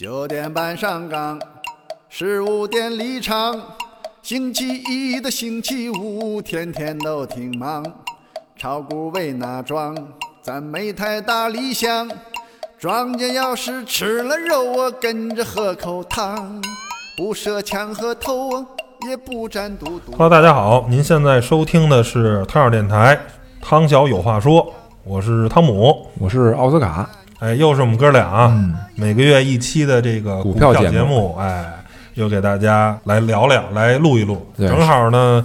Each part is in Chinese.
九点半上岗，十五点离场。星期一的星期五，天天都挺忙。炒股为哪桩？咱没太大理想。庄稼要是吃了肉，我跟着喝口汤。不涉枪和偷，也不沾嘟嘟。Hello，大家好，您现在收听的是汤小电台，汤小有话说，我是汤姆。我是奥斯卡，哎，又是我们哥俩啊，每个月一期的这个股股票节节目哎，又给大家来聊聊，来录一录。正好呢，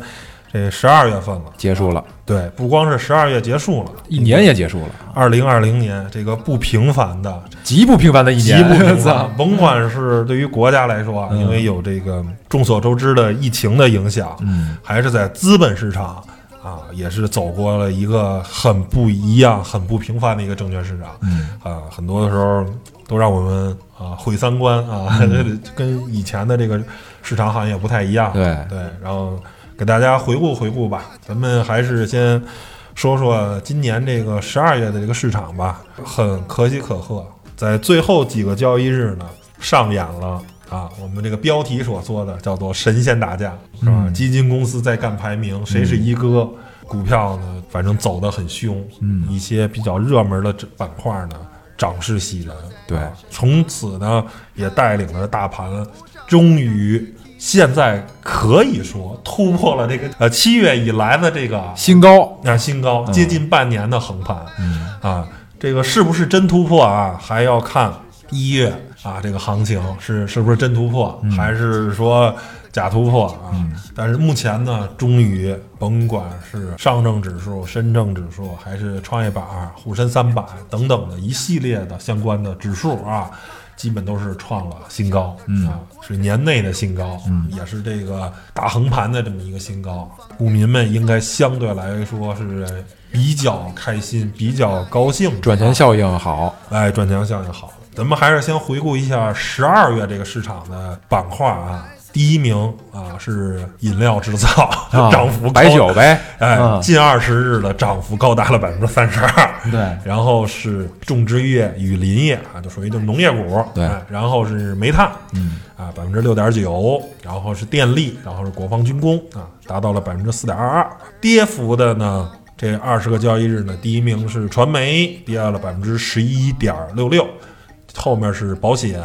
这十二月份了，结束了，对，不光是十二月结束了，一年也结束了，二零二零年这个不平凡的极不平凡的一年，极不平凡，甭管是对于国家来说啊，嗯。因为有这个众所周知的疫情的影响，嗯，还是在资本市场啊，也是走过了一个很不一样、很不平凡的一个证券市场。嗯啊，很多的时候都让我们啊毁三观啊，跟以前的这个市场好像也不太一样。对对，然后给大家回顾回顾吧。咱们还是先说说今年这个十二月的这个市场吧，很可喜可贺，在最后几个交易日呢，上演了。啊，我们这个标题所说的叫做“神仙打架”，是吧？嗯基金公司在干排名，谁是一哥？股票呢，反正走得很凶。嗯一些比较热门的板块呢，涨势喜人。对啊从此呢，也带领着大盘，终于现在可以说突破了这个呃七月以来的这个新高，啊新高，接近半年的横盘。嗯啊，这个是不是真突破啊？还要看一月啊，这个行情是是不是真突破，还是说假突破啊？但是目前呢，终于甭管是上证指数、深证指数，还是创业板、沪深三百等等的一系列的相关的指数啊。基本都是创了新高，嗯。啊，是年内的新高，嗯。也是这个大横盘的这么一个新高，股民们应该相对来说是比较开心、比较高兴的，赚钱效应好，哎，赚钱效应好。咱们还是先回顾一下十二月这个市场的板块啊。第一名啊是饮料制造，啊 涨幅高白酒，呗，哎，嗯近二十日的涨幅高达了百分之三十二。对，然后是种植业与林业啊，就属于就是农业股。对哎然后是煤炭，嗯啊，百分之六点九，然后是电力，然后是国防军工啊，达到了百分之四点二二。跌幅的呢，这二十个交易日呢，第一名是传媒，跌了百分之十一点六六，后面是保险、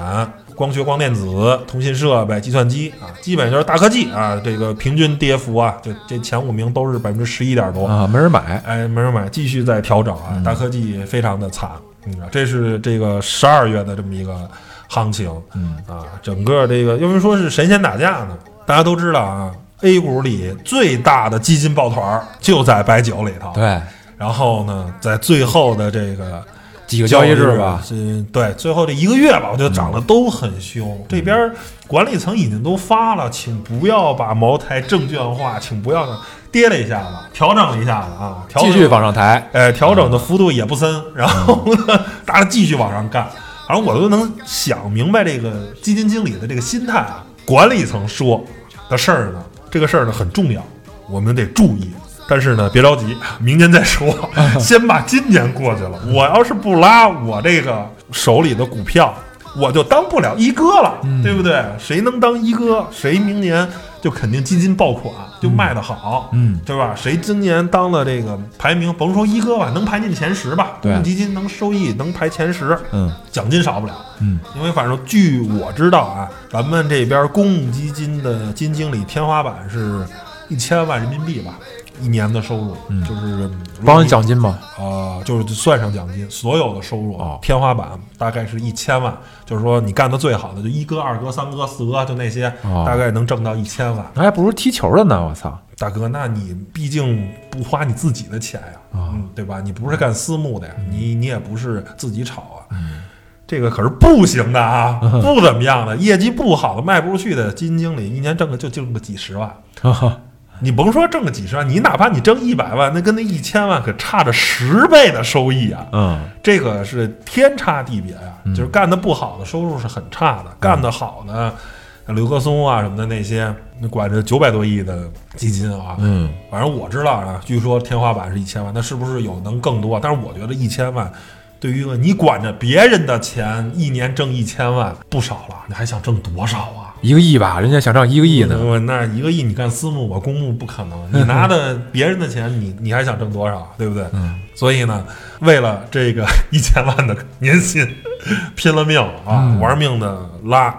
光学光电子、通信设备、计算机啊，基本就是大科技啊，这个平均跌幅啊，就这前五名都是百分之十一点多。啊，没人买，哎，没人买，继续在调整啊，大科技非常的惨，嗯，这是这个十二月的这么一个行情，嗯。啊，整个这个因为说是神仙打架呢，大家都知道啊，A 股里最大的基金抱团儿就在白酒里头，，对，然后呢，在最后的这个几个交易日吧，是对，最后这一个月吧，我觉得涨得都很凶。这边管理层已经都发了，请不要把茅台证券化，请不要跌了一下子，调整了一下子啊，调继续往上抬，哎，调整的幅度也不深，然后呢，大家继续往上干。反正我都能想明白这个基金经理的这个心态啊。管理层说的事儿呢，这个事儿呢很重要，我们得注意。但是呢，别着急，明年再说，先把今年过去了。我要是不拉我这个手里的股票，我就当不了一哥了，对不对？谁能当一哥，谁明年就肯定基金爆款，就卖得好。嗯，对吧？谁今年当了这个排名，甭说一哥吧，能排进前十吧？对基金能收益能排前十，嗯奖金少不了。嗯，因为反正据我知道啊，咱们这边公募基金的基金经理天花板是一千万人民币吧，一年的收入，嗯。就是帮人奖金嘛，啊、就是算上奖金，所有的收入、哦。天花板大概是一千万，就是说你干的最好的就一哥、二哥、三哥、四哥，就那些，哦。大概能挣到一千万。那还不如踢球的呢，我操，大哥，那你毕竟不花你自己的钱呀，啊嗯，对吧？你不是干私募的呀，你你也不是自己炒啊，这个可是不行的啊，不怎么样的，业绩不好的卖不出去的基金经理，一年挣个就挣个几十万。你甭说挣个几十万，你哪怕你挣一百万，那跟那一千万可差着十倍的收益啊！嗯这个是天差地别呀、就是干的不好的收入是很差的，干的好的，刘克松啊什么的那些，那管着九百多亿的基金啊，嗯，反正我知道啊，据说天花板是一千万，那是不是有能更多？但是我觉得一千万对于一个你管着别人的钱，一年挣一千万不少了，你还想挣多少啊？一个亿吧，人家想挣一个亿呢。我那一个亿，你干私募，我公募不可能。你拿的 别人的钱，你你还想挣多少，对不对？嗯。所以呢，为了这个 一千万的年薪，拼了命啊，玩命的拉，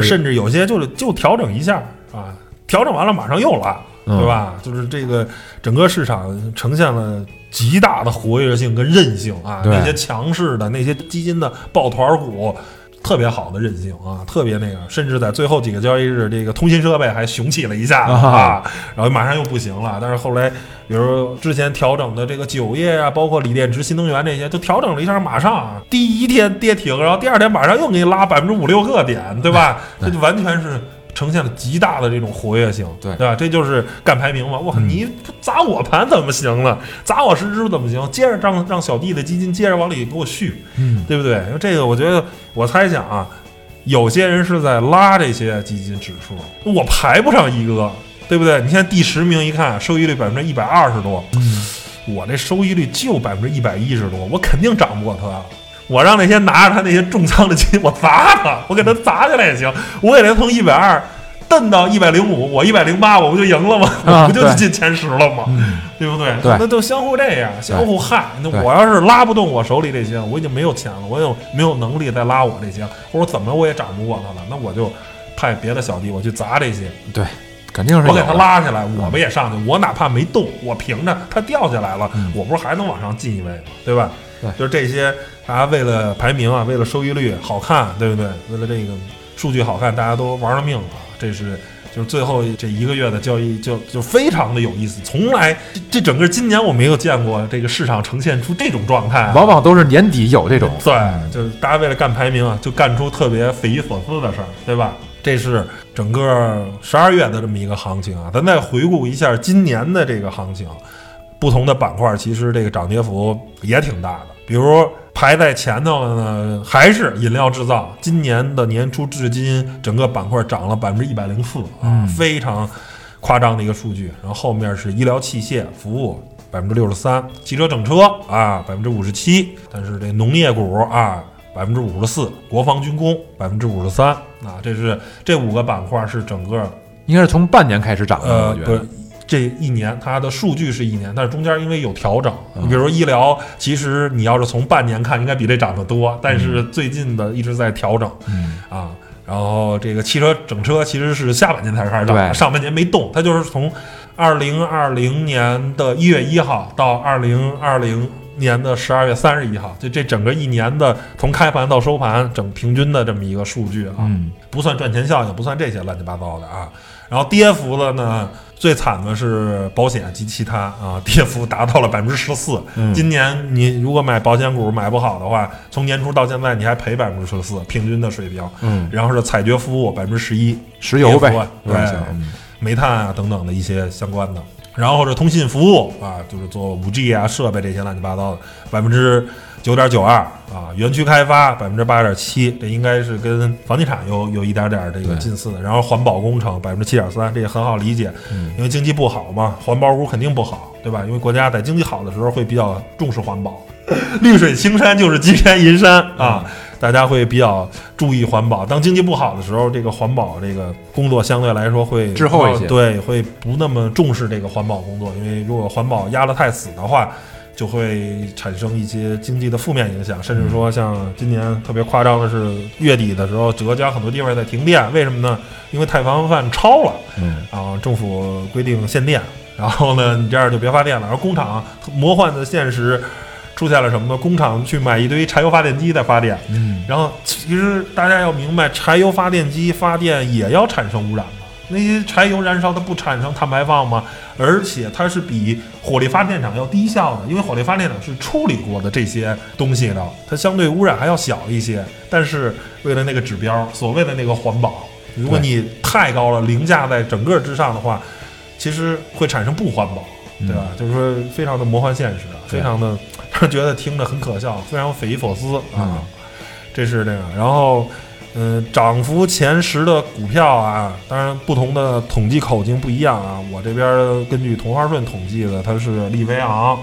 甚至有些就是就调整一下啊，调整完了马上又拉，对吧？就是这个整个市场呈现了极大的活跃性跟韧性啊，那些强势的那些基金的抱团股。特别好的韧性啊，特别那个，甚至在最后几个交易日，这个通信设备还雄起了一下啊，然后马上又不行了。但是后来，比如之前调整的这个酒业啊，包括锂电池、新能源这些，就调整了一下，马上第一天跌停，然后第二天马上又给你拉百分之五六个点，对吧？这就完全是。呈现了极大的这种活跃性，对对吧？这就是干排名嘛！哇，你砸我盘怎么行呢？砸我十支怎么行？接着让让小弟的基金接着往里给我续，嗯，对不对？因为这个，我觉得我猜想啊，有些人是在拉这些基金指数，我排不上一哥，对不对？你现在第十名一看，收益率百分之一百二十多，嗯，我这收益率就百分之一百一十多，我肯定涨不过他。我让那些拿着他那些重仓的基金，我砸他，我给他砸下来也行，我给他从一百二蹬到一百零五，我一百零八，我不就赢了吗？我不就进前十了吗？对不对？对，那都相互这样，相互害。那我要是拉不动我手里这些，我已经没有钱了，我有没有能力再拉我这些，或者怎么我也涨不过他了，那我就派别的小弟我去砸这些。对，肯定是我给他拉下来，我们也上去？我哪怕没动，我凭着他掉下来了，我不是还能往上进一位吗？对吧？对，就是这些。大家为了排名啊，为了收益率好看，对不对？为了这个数据好看，大家都玩了命啊！这是就是最后这一个月的交易，就就非常的有意思。从来这整个今年我没有见过这个市场呈现出这种状态，往往都是年底有这种。对，就是大家为了干排名啊，就干出特别匪夷所思的事儿，对吧？这是整个十二月的这么一个行情啊。咱再回顾一下今年的这个行情，不同的板块其实这个涨跌幅也挺大的，比如。排在前头的呢，还是饮料制造。今年的年初至今，整个板块涨了百分之一百零四啊，非常夸张的一个数据。然后后面是医疗器械服务百分之六十三，汽车整车啊百分之五十七，但是这农业股啊百分之五十四，国防军工百分之五十三啊，这是这五个板块是整个应该是从半年开始涨的，呃，不是。这一年它的数据是一年，但是中间因为有调整，你比如说医疗，其实你要是从半年看，应该比这涨得多，但是最近的一直在调整，啊，然后这个汽车整车其实是下半年才开始涨，上半年没动，它就是从二零二零年的一月一号到二零二零年的十二月三十一号，就这整个一年的从开盘到收盘整平均的这么一个数据啊，不算赚钱效应，不算这些乱七八糟的啊，然后跌幅的呢。最惨的是保险及其他啊，跌幅达到了百分之十四。今年你如果买保险股买不好的话，从年初到现在你还赔百分之十四，平均的水平。嗯，然后是采掘服务百分之十一，石油呗，对，煤炭啊等等的一些相关的。然后是通信服务啊，就是做五 G 啊设备这些乱七八糟的，百分之。九点九二啊，园区开发百分之八点七，这应该是跟房地产有有一点点这个近似的。然后环保工程百分之七点三，这也很好理解，因为经济不好嘛，环保股肯定不好，对吧？因为国家在经济好的时候会比较重视环保，绿水青山就是金山银山啊，大家会比较注意环保。当经济不好的时候，这个环保这个工作相对来说会滞后一些，对，会不那么重视这个环保工作，因为如果环保压得太死的话。就会产生一些经济的负面影响，甚至说像今年特别夸张的是月底的时候，浙江很多地方在停电，为什么呢？因为太防范超了，嗯，啊，政府规定限电，然后呢，你这样就别发电了。然后工厂魔幻的现实出现了什么呢？工厂去买一堆柴油发电机在发电，嗯，然后其实大家要明白，柴油发电机发电也要产生污染。那些柴油燃烧它不产生碳排放吗？而且它是比火力发电厂要低效的，因为火力发电厂是处理过的这些东西的，它相对污染还要小一些。但是为了那个指标，所谓的那个环保，如果你太高了，凌驾在整个之上的话，其实会产生不环保，对吧？就是说非常的魔幻现实，非常的让 人觉得听着很可笑，非常匪夷所思啊。这是这个，然后。嗯，涨幅前十的股票啊，当然不同的统计口径不一样啊。我这边根据同花顺统计的，它是利维昂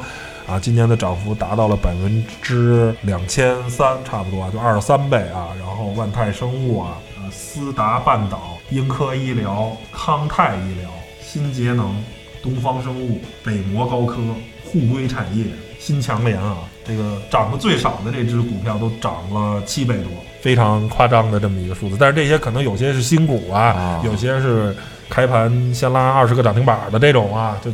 啊，今年的涨幅达到了百分之两千三，差不多啊，就二十三倍啊。然后万泰生物啊，呃，思达半岛、英科医疗、康泰医疗、新节能、东方生物、北摩高科、互硅产业、新强联啊，这个涨得最少的这只股票都涨了七倍多，非常夸张的这么一个数字。但是这些可能有些是新股啊，啊有些是开盘先拉二十个涨停板的这种啊，就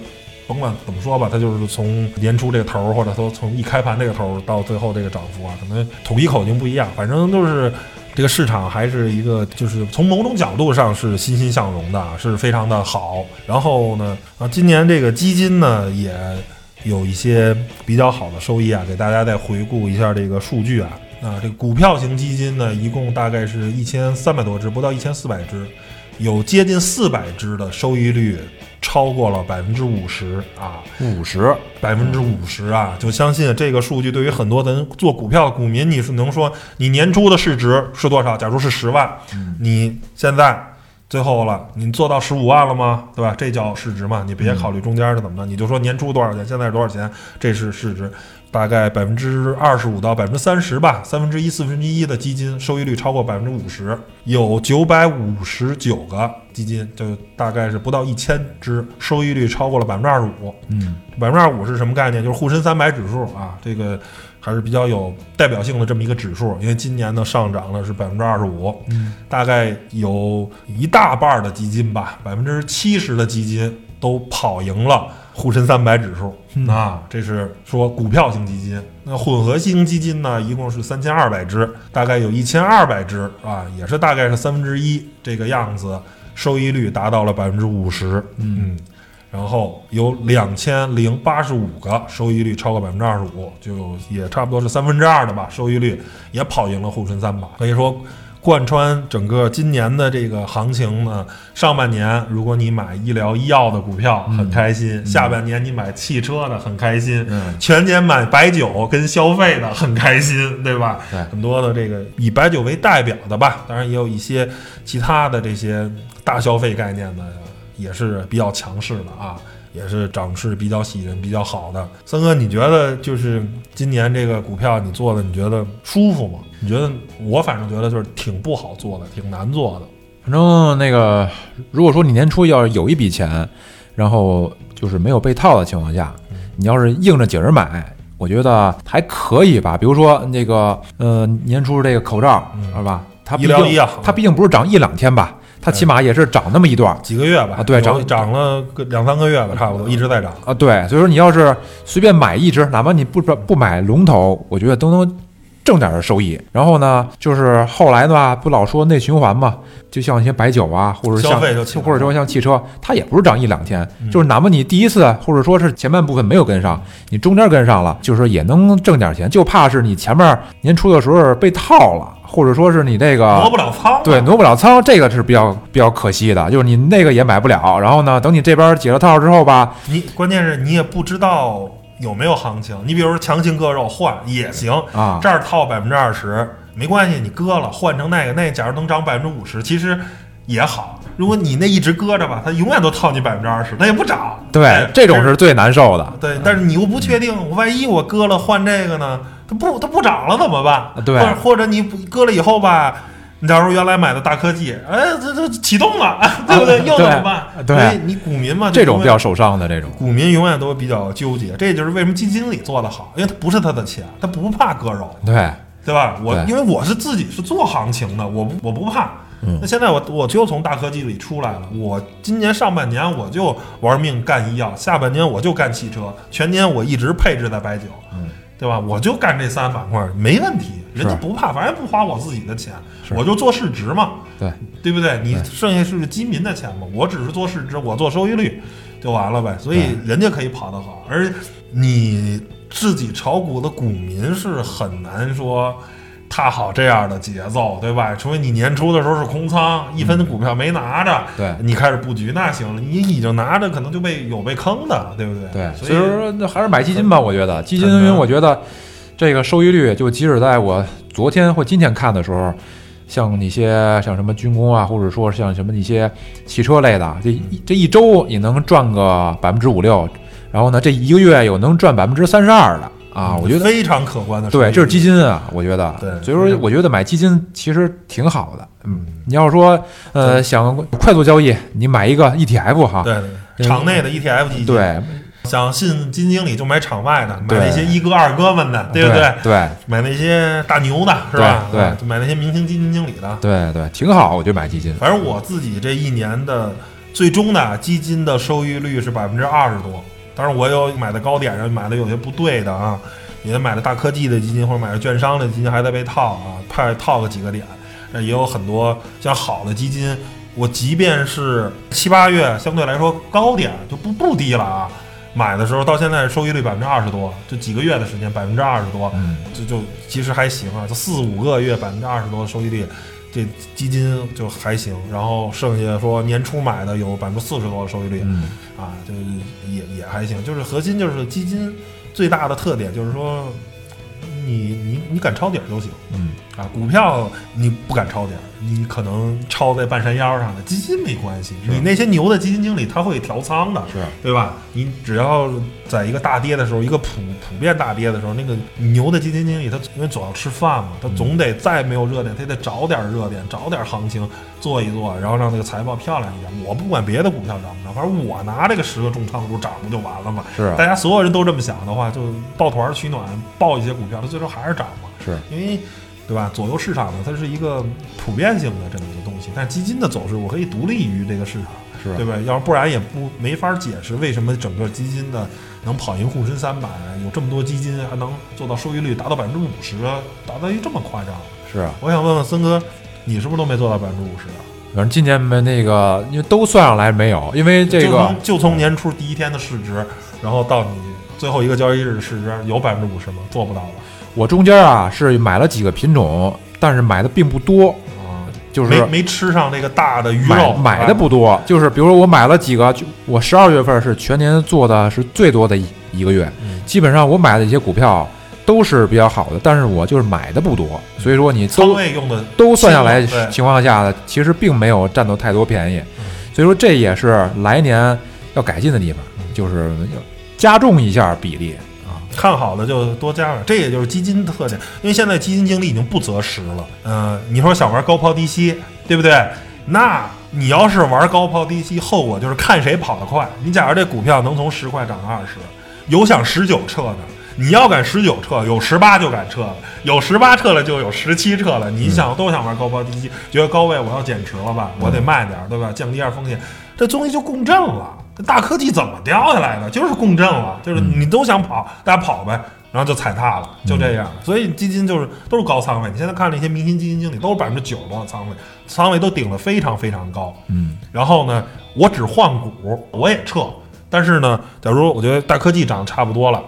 甭管怎么说吧，它就是从年初这个头儿，或者说从一开盘这个头儿到最后这个涨幅啊，可能统一口径不一样，反正就是。这个市场还是一个，就是从某种角度上是欣欣向荣的，是非常的好。然后呢，啊，今年这个基金呢也有一些比较好的收益啊，给大家再回顾一下这个数据啊。啊，这个股票型基金呢，一共大概是一千三百多只，不到一千四百只，有接近四百只的收益率超过了百分之五十啊。五十，百分之五十啊，就相信这个数据对于很多咱做股票的股民，你是能说你年初的市值是多少？假如是十万，你现在最后了，你做到十五万了吗？对吧？这叫市值嘛？你别考虑中间的怎么的，你就说年初多少钱，现在是多少钱，这是市值。大概百分之二十五到百分之三十吧，三分之一、四分之一的基金收益率超过百分之五十，有九百五十九个基金，就大概是不到一千只，收益率超过了百分之二十五。嗯，百分之二十五是什么概念？就是沪深三百指数啊，这个还是比较有代表性的这么一个指数，因为今年呢上涨了是百分之二十五，嗯，大概有一大半的基金吧，百分之七十的基金都跑赢了沪深三百指数。啊，这是说股票型基金。那混合型基金呢，一共是三千二百只，大概有一千二百只啊，也是大概是三分之一这个样子，收益率达到了百分之五十。嗯。然后有两千零八十五个收益率超过百分之二十五，就也差不多是三分之二的吧，收益率也跑赢了沪深三百。可以说，贯穿整个今年的这个行情呢，上半年如果你买医疗医药的股票很开心，下半年你买汽车的很开心，嗯。全年买白酒跟消费的很开心，对吧？对。很多的这个以白酒为代表的吧，当然也有一些其他的这些大消费概念的，也是比较强势的啊，也是涨势比较喜人、比较好的。森哥，你觉得就是今年这个股票你做的，你觉得舒服吗？你觉得我反正觉得就是挺不好做的，挺难做的。反正那个，如果说你年初要是有一笔钱，然后就是没有被套的情况下，你要是硬着劲儿买，我觉得还可以吧。比如说那个，呃，年初这个口罩，嗯是吧？它医毕竟它毕竟不是涨一两天吧，它起码也是涨那么一段儿几个月吧，啊对涨涨了个两三个月吧，差不多一直在涨。啊。对，所以说你要是随便买一只，哪怕你不不买龙头，我觉得都能挣点儿收益。然后呢，就是后来的吧，不老说内循环嘛，就像一些白酒啊，或者消像或者说像汽车，它也不是涨一两天，嗯。就是哪怕你第一次或者说是前半部分没有跟上，你中间跟上了，就是说也能挣点钱，就怕是你前面年初的时候被套了，或者说是你这个挪不了仓，对，挪不了仓，这个是比较比较可惜的，就是你那个也买不了，然后呢，等你这边解了套之后吧，你关键是你也不知道有没有行情。你比如说强行割肉换也行啊这儿套百分之二十没关系，你割了换成那个，那假如能涨百分之五十，其实也好。如果你那一直搁着吧，它永远都套你百分之二十，它也不涨。对哎，这种是最难受的。对，但是你又不确定，我万一我割了换这个呢？它不它不涨了怎么办？对或者或者你割了以后吧，你假如原来买的大科技，哎，这这启动了，对不对？又怎么办？对所以你股民嘛，这种比较受伤的这种，股民永远都比较纠结，这就是为什么基金经理做得好，因为他不是他的钱，他不怕割肉，对，对吧？我因为我是自己是做行情的，我我不怕。嗯那现在我我就从大科技里出来了，我今年上半年我就玩命干医药，下半年我就干汽车，全年我一直配置在白酒，嗯，对吧？我就干这三板块，没问题，人家不怕，反正不花我自己的钱，我就做市值嘛，对，对不对？你剩下是基民的钱嘛，我只是做市值，我做收益率就完了呗。所以人家可以跑得好，而你自己炒股的股民是很难说踏好这样的节奏，对吧？除非你年初的时候是空仓，一分股票没拿着，对你开始布局，那行了，你已经拿着，可能就被有被坑的，对不对？对，所所以说那还是买基金吧，我觉得基金，因为我觉得这个收益率，就即使在我昨天或今天看的时候，像那些像什么军工啊，或者说像什么一些汽车类的，这一这一周也能赚个百分之五六。然后呢，这一个月有能赚百分之三十二的啊，我觉得非常可观的。对，这是基金啊，我觉得。对所以说我觉得买基金其实挺好的。嗯，你要是说呃想快速交易，你买一个 ETF 哈，对对，场内的 ETF 基金，，对想信基金经理就买场外的，买那些一哥二哥们的，对不对？对买那些大牛的，是吧？对就买那些明星基金经理的。对对，挺好，我觉得买基金。反正我自己这一年的最终的基金的收益率是百分之二十多，当然我有买的高点上买的有些不对的啊，也买的大科技的基金或者买的券商的基金还在被套啊，怕套个几个点。那也有很多像好的基金，我即便是七八月相对来说高点就不不低了啊，买的时候到现在收益率百分之二十多，就几个月的时间百分之二十多，嗯，就就其实还行啊，就四五个月百分之二十多的收益率，这基金就还行。然后剩下说年初买的有百分之四十多的收益率，嗯啊，就也也还行。就是核心就是基金最大的特点就是说，你你你敢抄底儿就行嗯，啊。股票你不敢抄点儿，你可能抄在半山腰上的，基金没关系。你那些牛的基金经理他会调仓的，是对吧？你只要在一个大跌的时候，一个普普遍大跌的时候，那个牛的基金经理他因为总要吃饭嘛，他总得再没有热点，他得找点热点，找点行情做一做，然后让那个财报漂亮一点。我不管别的股票涨不涨，反正我拿这个十个重仓股涨不就完了吗？是大家所有人都这么想的话，就抱团取暖，抱一些股票，它最终还是涨嘛。是，因为对吧？左右市场呢，它是一个普遍性的这么一个东西，但基金的走势我可以独立于这个市场。是对吧？要不然也不没法解释为什么整个基金的能跑赢沪深三百，有这么多基金还能做到收益率达到百分之五十，达到一这么夸张。是啊，我想问问森哥，你是不是都没做到百分之五十啊？反正今年没那个，因为都算上来没有，因为这个就从就从年初第一天的市值，然后到你最后一个交易日的市值，有百分之五十吗？做不到吧？我中间啊是买了几个品种，但是买的并不多，啊，就是没没吃上那个大的鱼买肉，买的不多，就是比如说我买了几个，就我十二月份是全年做的是最多的一一个月，嗯。基本上我买的一些股票都是比较好的，但是我就是买的不多，所以说你仓都位用的都算下来对。情况下呢，其实并没有占到太多便宜嗯，所以说这也是来年要改进的地方，就是要加重一下比例。啊，看好的就多加点，这也就是基金的特点。因为现在基金经理已经不择时了。嗯、你说想玩高抛低吸，对不对？那你要是玩高抛低吸，后果就是看谁跑得快。你假如这股票能从十块涨到二十，有想十九撤的，你要敢十九撤，有十八就敢撤了，有十八撤了就有十七撤了。你想都想玩高抛低吸，觉得高位我要减持了吧，我得卖点，对吧？降低一下风险，这东西就共振了。这大科技怎么掉下来的？就是共振了，就是你都想跑，大家跑呗，然后就踩踏了，就这样。所以基金就是都是高仓位。你现在看那些明星基金经理都是百分之九十多的仓位，仓位都顶得非常非常高。嗯，然后呢，我只换股，我也撤。但是呢，假如我觉得大科技涨得差不多了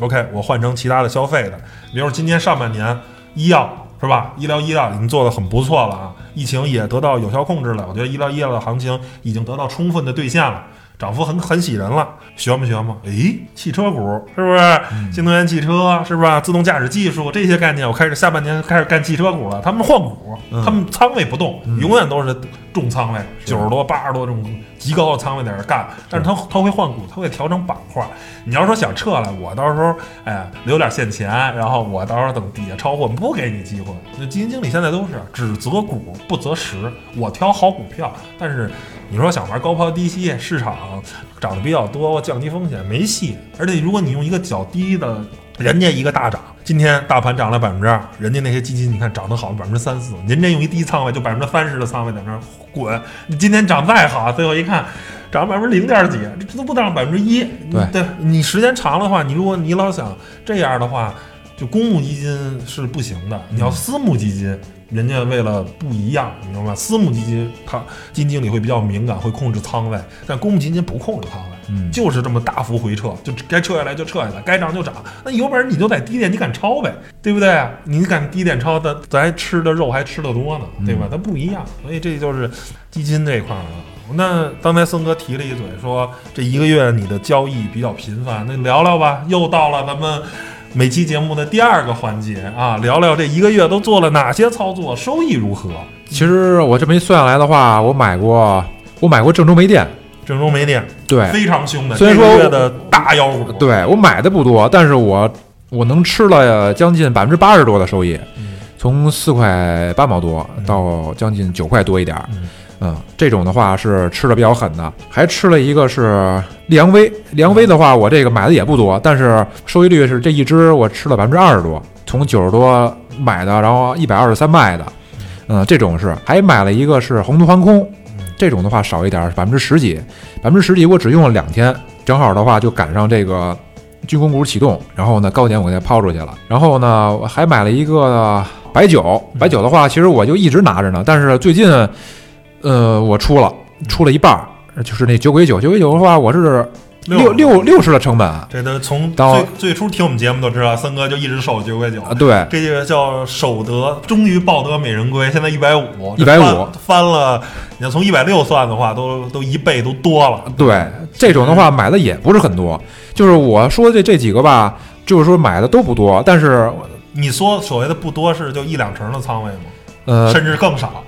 ，OK，我换成其他的消费的，比如今年上半年医药是吧？医疗医药已经做得很不错了啊，疫情也得到有效控制了。我觉得医疗医药的行情已经得到充分的兑现了。涨幅很很喜人了，学吗学吗？诶，汽车股是不是？新能源汽车是不是？自动驾驶技术这些概念，我开始下半年开始干汽车股了。他们换股，他们仓位不动，永远都是重仓位，九十多、八十多这种极高的仓位在这干。但是他他会换股，他会调整板块。你要说想撤了，我到时候哎留点现钱，然后我到时候等底下超货，不给你机会。那基金经理现在都是只择股不择时，我挑好股票，但是。你说想玩高抛低吸，市场涨得比较多，降低风险没戏。而且如果你用一个较低的，人家一个大涨，今天大盘涨了百分之二，人家那些基金你看涨得好百分之三四，人家用一低仓位就百分之三十的仓位在那滚，你今天涨再好，最后一看涨百分之零点几，这都不到百分之一。对对你时间长的话，你如果你老想这样的话，就公募基金是不行的，你要私募基金。人家为了不一样，你明白吗？私募基金它基金经理会比较敏感，会控制仓位，但公募基金不控制仓位，嗯就是这么大幅回撤，就该撤下来就撤下来，该涨就涨。那有本事你就在低点，你敢抄呗，对不对？你敢低点抄，咱咱吃的肉还吃的多呢，对吧？它不一样，所以这就是基金这一块儿啊。那刚才森哥提了一嘴，说这一个月你的交易比较频繁，那聊聊吧。又到了咱们每期节目的第二个环节啊，聊聊这一个月都做了哪些操作，收益如何？其实我这么一算下来的话，我买过我买过郑州煤电，郑州煤电对非常凶的，虽然月的大妖股，对，我买的不多，但是我我能吃了将近百分之八十多的收益，从四块八毛多到将近九块多一点儿。嗯嗯，这种的话是吃的比较狠的，还吃了一个是利阳威。利阳威的话，我这个买的也不多，但是收益率是这一只我吃了百分之二十多，从九十多买的，然后一百二十三卖的。嗯，这种是还买了一个是宏图航空，这种的话少一点，百分之十几，百分之十几我只用了两天，正好的话就赶上这个军工股启动，然后呢高点我给它抛出去了，然后呢我还买了一个白酒，白酒的话其实我就一直拿着呢，但是最近，呃我出了出了一半儿，就是那酒鬼酒，酒鬼酒的话我是六六六十的成本啊，这都从到最最初听我们节目都知道，森哥就一直守九块九啊。对，这个叫守得，终于抱得美人归。现在一百五，一百五翻翻了。你要从一百六算的话，都都一倍都多了。对，这种的话买的也不是很多，就是我说的这这几个吧，就是说买的都不多，但是你说所谓的不多是就一两成的仓位吗？呃，甚至更少。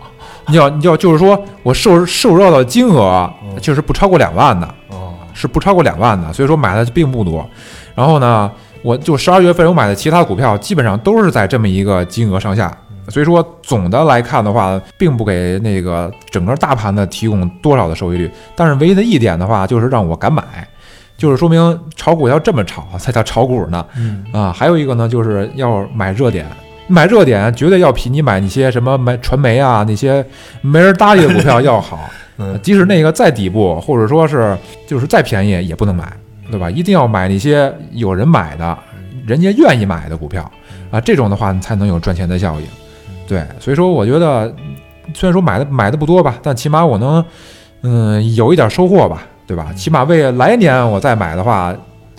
你要你要就是说我受受到的金额嗯就是不超过两万的，哦，是不超过两万的，所以说买的并不多。然后呢，我就十二月份我买的其他股票基本上都是在这么一个金额上下，所以说总的来看的话，并不给那个整个大盘的提供多少的收益率。但是唯一的一点的话，就是让我敢买，就是说明炒股要这么炒才叫炒股呢。嗯，啊，还有一个呢，就是要买热点，买热点绝对要比你买那些什么买传媒啊那些没人搭理的股票要好。嗯即使那个再底部，或者说是就是再便宜也不能买，对吧？一定要买那些有人买的，人家愿意买的股票啊，这种的话你才能有赚钱的效应。对，所以说我觉得虽然说买的买的不多吧，但起码我能嗯有一点收获吧，对吧？起码为来年我再买的话，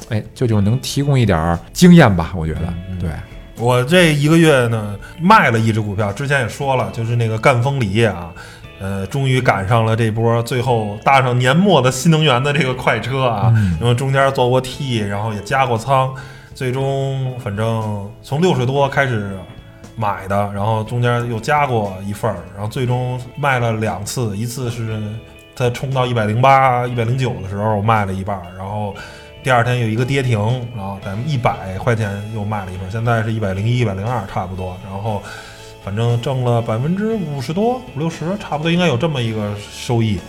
哎，就就能提供一点儿经验吧，我觉得嗯对。我这一个月呢卖了一只股票，之前也说了，就是那个赣锋锂业啊，呃，终于赶上了这波，最后搭上年末的新能源的这个快车啊，嗯。因为中间做过 T，然后也加过仓，最终反正从六十多开始买的，然后中间又加过一份儿，然后最终卖了两次，一次是它冲到一百零八、一百零九的时候我卖了一半儿，然后第二天有一个跌停，然后咱们一百块钱又卖了一份儿，现在是一百零一、一百零二差不多，然后反正挣了百分之五十多、五六十，差不多应该有这么一个收益。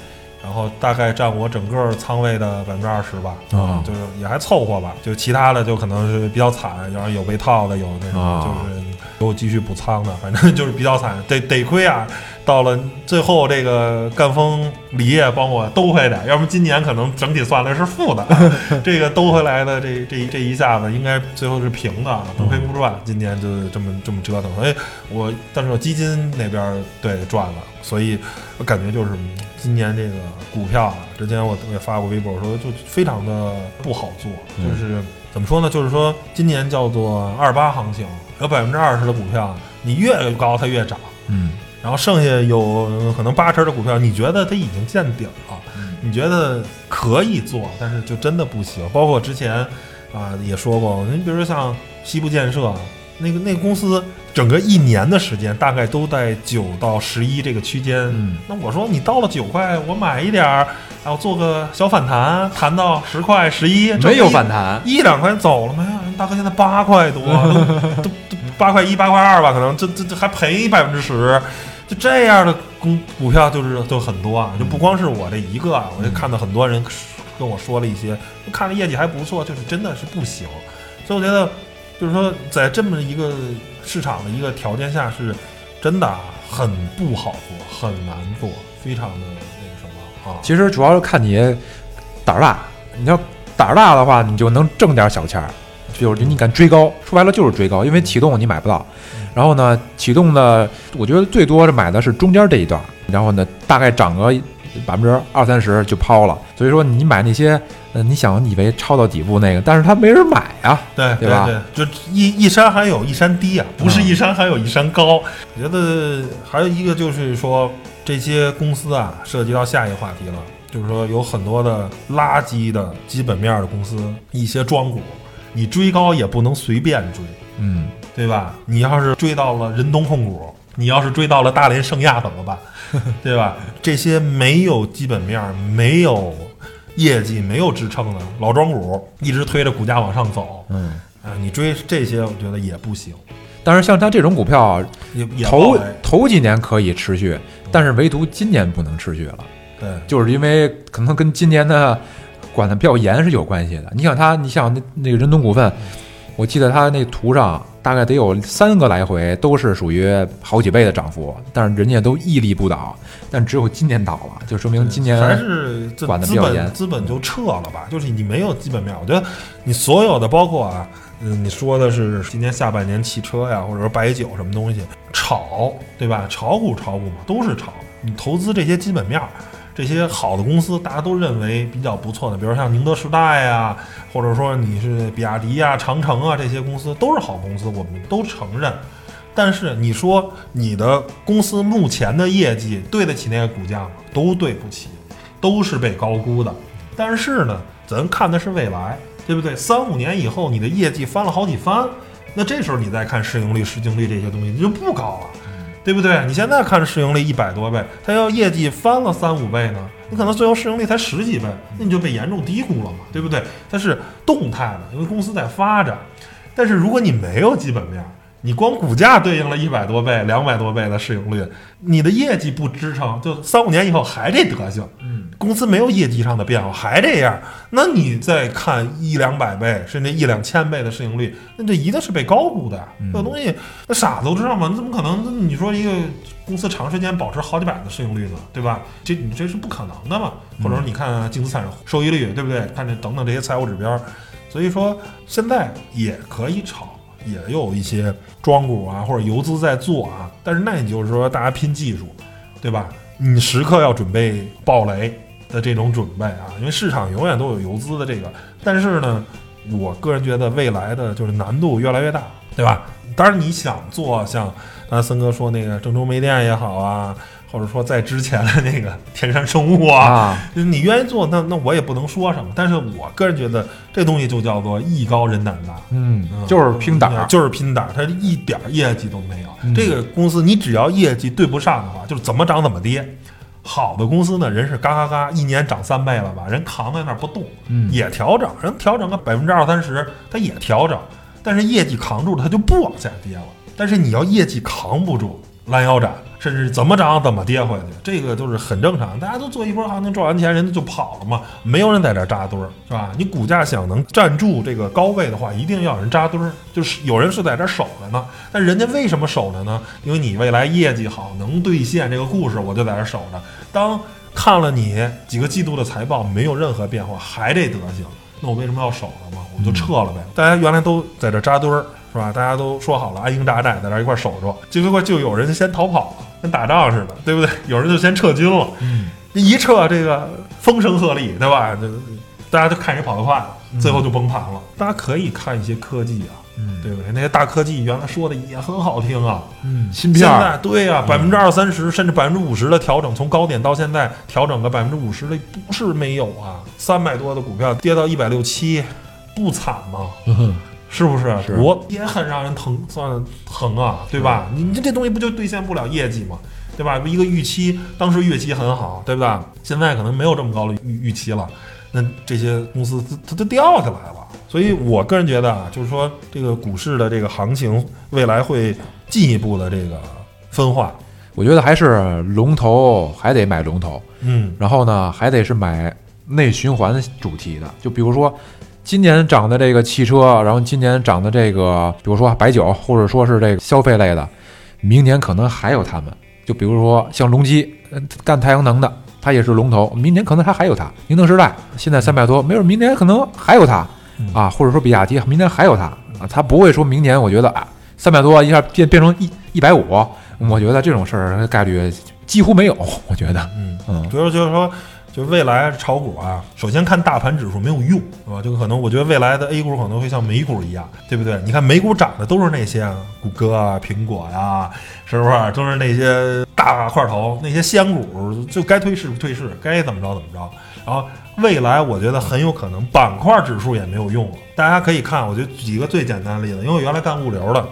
然后大概占我整个仓位的百分之二十吧，啊就是也还凑合吧。就其他的就可能是比较惨，然后有被套的，有那种啊就是有继续补仓的，反正就是比较惨，得得亏啊。到了最后，这个赣锋锂业帮我兜回来，要不今年可能整体算来是负的。这个兜回来的这这这一下子，应该最后是平的，不亏不赚。今年就这么这么折腾，所以我但是我基金那边对赚了，所以我感觉就是今年这个股票啊，之前我也发过微博说，就非常的不好做，嗯就是怎么说呢？就是说今年叫做二八行情，有百分之二十的股票，你越高它越涨。嗯然后剩下有可能八成的股票，你觉得它已经见顶了，你觉得可以做，但是就真的不行。包括之前啊、也说过，你比如说像西部建设那个那个公司，整个一年的时间大概都在九到十一这个区间。嗯那我说你到了九块，我买一点儿，然后做个小反弹，弹到十块、十一，没有反弹，一两块走了没有？人大哥现在八块多，都都都八块一、八块二吧，可能这这这还赔百分之十，就这样的股股票就是就很多啊，就不光是我这一个啊，我就看到很多人跟我说了一些，看着业绩还不错，就是真的是不行，所以我觉得就是说在这么一个市场的一个条件下，是真的啊很不好做，很难做，非常的那个什么啊。其实主要是看你胆儿大，你要胆儿大的话，你就能挣点小钱儿。就是你敢追高，说白了就是追高，因为启动你买不到。然后呢，启动的我觉得最多是买的是中间这一段，然后呢大概涨个百分之二三十就抛了。所以说你买那些，呃，你想以为抄到底部那个，但是它没人买啊。对对吧对，就一一山还有一山低啊，不是一山还有一山高。我觉得还有一个就是说，这些公司啊，涉及到下一个话题了，就是说有很多的垃圾的基本面的公司，一些庄股，你追高也不能随便追，嗯，对吧？你要是追到了仁东控股，你要是追到了大连盛亚怎么办？对吧？这些没有基本面儿、没有业绩没有支撑的老庄股，一直推着股价往上走，嗯，啊，你追这些，我觉得也不行，但是像它这种股票，也也头头几年可以持续，但是唯独今年不能持续了，对，就是因为可能跟今年的管的比较严是有关系的。你想他，你想那那个人东股份，我记得他那图上大概得有三个来回都是属于好几倍的涨幅，但是人家都屹立不倒，但只有今年倒了，就说明今年还是这管得资比较严本资本就撤了吧，就是你没有基本面。我觉得你所有的包括啊，嗯，你说的是今年下半年汽车呀，或者说白酒什么东西炒，对吧？炒股炒股嘛，都是炒。你投资这些基本面儿，这些好的公司，大家都认为比较不错的，比如像宁德时代呀，或者说你是比亚迪呀、长城啊这些公司都是好公司，我们都承认。但是你说你的公司目前的业绩对得起那个股价吗？都对不起，都是被高估的。但是呢，咱看的是未来，对不对？三五年以后你的业绩翻了好几番，那这时候你再看市盈率、市净率这些东西，你就不高了。对不对？你现在看市盈率一百多倍，它要业绩翻了三五倍呢，你可能最后市盈率才十几倍，那你就被严重低估了嘛，对不对？它是动态的，因为公司在发展。但是如果你没有基本面，你光股价对应了一百多倍、两百多倍的市盈率，你的业绩不支撑，就三五年以后还这德行，嗯，公司没有业绩上的变化，还这样，那你再看一两百倍甚至一两千倍的市盈率，那这一定是被高估的。这东西，那傻子都知道嘛，你怎么可能？你说一个公司长时间保持好几百的市盈率呢，对吧？这你这是不可能的嘛。或者说你看净资产收益率，对不对？看这等等这些财务指标，所以说现在也可以炒。也有一些庄股啊，或者游资在做啊，但是那也就是说大家拼技术，对吧？你时刻要准备暴雷的这种准备啊，因为市场永远都有游资的这个。但是呢，我个人觉得未来的就是难度越来越大，对吧？当然你想做像刚才森哥说那个郑州煤电也好啊，或者说在之前的那个天山生物啊，啊，你愿意做，那那我也不能说什么。但是我个人觉得这东西就叫做艺高人胆大。嗯嗯，就是拼胆儿，就是拼胆儿，它一点儿业绩都没有。嗯这个公司你只要业绩对不上的话，就是怎么涨怎么跌。好的公司呢，人是嘎嘎嘎，一年涨三倍了吧，人扛在那儿不动，嗯也调整，人调整个百分之二三十，它也调整，但是业绩扛住了，它就不往下跌了。但是你要业绩扛不住，拦腰斩，甚至怎么涨怎么跌回去，这个就是很正常。大家都做一波行情赚完钱，人家就跑了嘛，没有人在这扎堆儿，是吧？你股价想能站住这个高位的话，一定要有人扎堆儿，就是有人是在这儿守着呢。但人家为什么守着呢？因为你未来业绩好，能兑现这个故事，我就在这守着。当看了你几个季度的财报没有任何变化，还这德行，那我为什么要守着嘛？我就撤了呗。大家原来都在这扎堆儿，是吧？大家都说好了安营扎寨，在那儿一块儿守着，结果就有人先逃跑了，跟打仗似的，对不对？有人就先撤军了，嗯，一撤这个风声鹤唳，对吧？就大家就看谁跑得快，最后就崩盘了。大家可以看一些科技啊，嗯对不对？那些大科技原来说的也很好听啊，嗯，芯现片现在对呀、百分之二三十甚至百分之五十的调整，从高点到现在调整个百分之五十的不是没有啊。三百多的股票跌到一百六七，不惨吗？嗯是不是？是我也很让人疼，算疼啊，对吧？你这这东西不就兑现不了业绩吗？对吧？一个预期，当时预期很好，对不对？现在可能没有这么高的预预期了，那这些公司它它都掉下来了。所以我个人觉得啊，就是说这个股市的这个行情未来会进一步的这个分化。我觉得还是龙头还得买龙头，嗯然后呢还得是买内循环主题的，就比如说今年涨的这个汽车，然后今年涨的这个，比如说白酒，或者说是这个消费类的，明年可能还有他们。就比如说像隆基，呃干太阳能的，它也是龙头，明年可能它还有它。宁德时代现在三百多，没准明年可能还有它。嗯啊，或者说比亚迪明年还有它。啊，它不会说明年我觉得啊三百多一下变变成一一百五，我觉得这种事儿概率几乎没有，我觉得，嗯，嗯。主要就是说，就未来炒股啊，首先看大盘指数没有用，是吧？就可能我觉得未来的 A 股可能会像美股一样，对不对？你看美股涨的都是那些谷歌啊、苹果呀、是不是？都是那些大块头，那些仙股，就该退市不退市，该怎么着怎么着。然后未来我觉得很有可能板块指数也没有用了。大家可以看，我就举几个最简单的例子，因为我原来干物流的，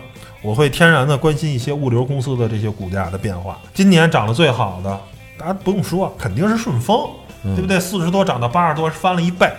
我会天然的关心一些物流公司的这些股价的变化。今年涨得最好的，大家不用说，肯定是顺丰，对不对？四十多涨到八十多，翻了一倍，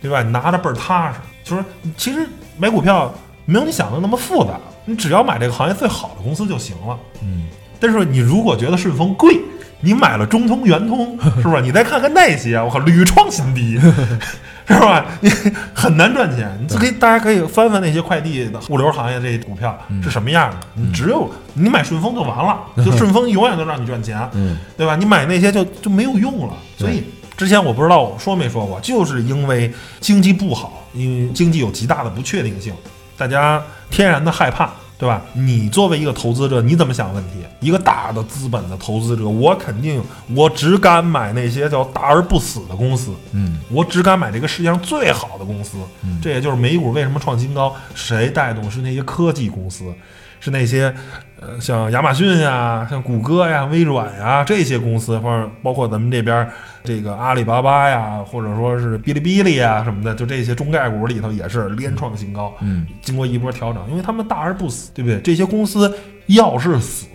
对吧？你拿着倍儿踏实。就是其实买股票没有你想的那么复杂，你只要买这个行业最好的公司就行了。嗯，但是你如果觉得顺丰贵，你买了中通、圆通，是不是？你再看看那些，我靠，屡创新低，是吧？你 很难赚钱。你可以，大家可以翻翻那些快递的物流行业这些股票是什么样的。你只有你买顺丰就完了，就顺丰永远都让你赚钱，嗯，对吧？你买那些就就没有用了。所以之前我不知道我说没说过，就是因为经济不好，因为经济有极大的不确定性，大家天然的害怕。对吧？你作为一个投资者，你怎么想问题？一个大的资本的投资者，我肯定我只敢买那些叫大而不死的公司，嗯，我只敢买这个世界上最好的公司。嗯这也就是美股为什么创新高，谁带动？是那些科技公司，是那些呃像亚马逊呀、像谷歌呀、微软呀这些公司，或者包括咱们这边这个阿里巴巴呀，或者说是哔哩哔哩呀什么的，就这些中概股里头也是连创新高。嗯，经过一波调整，因为他们大而不死，对不对？这些公司要是死，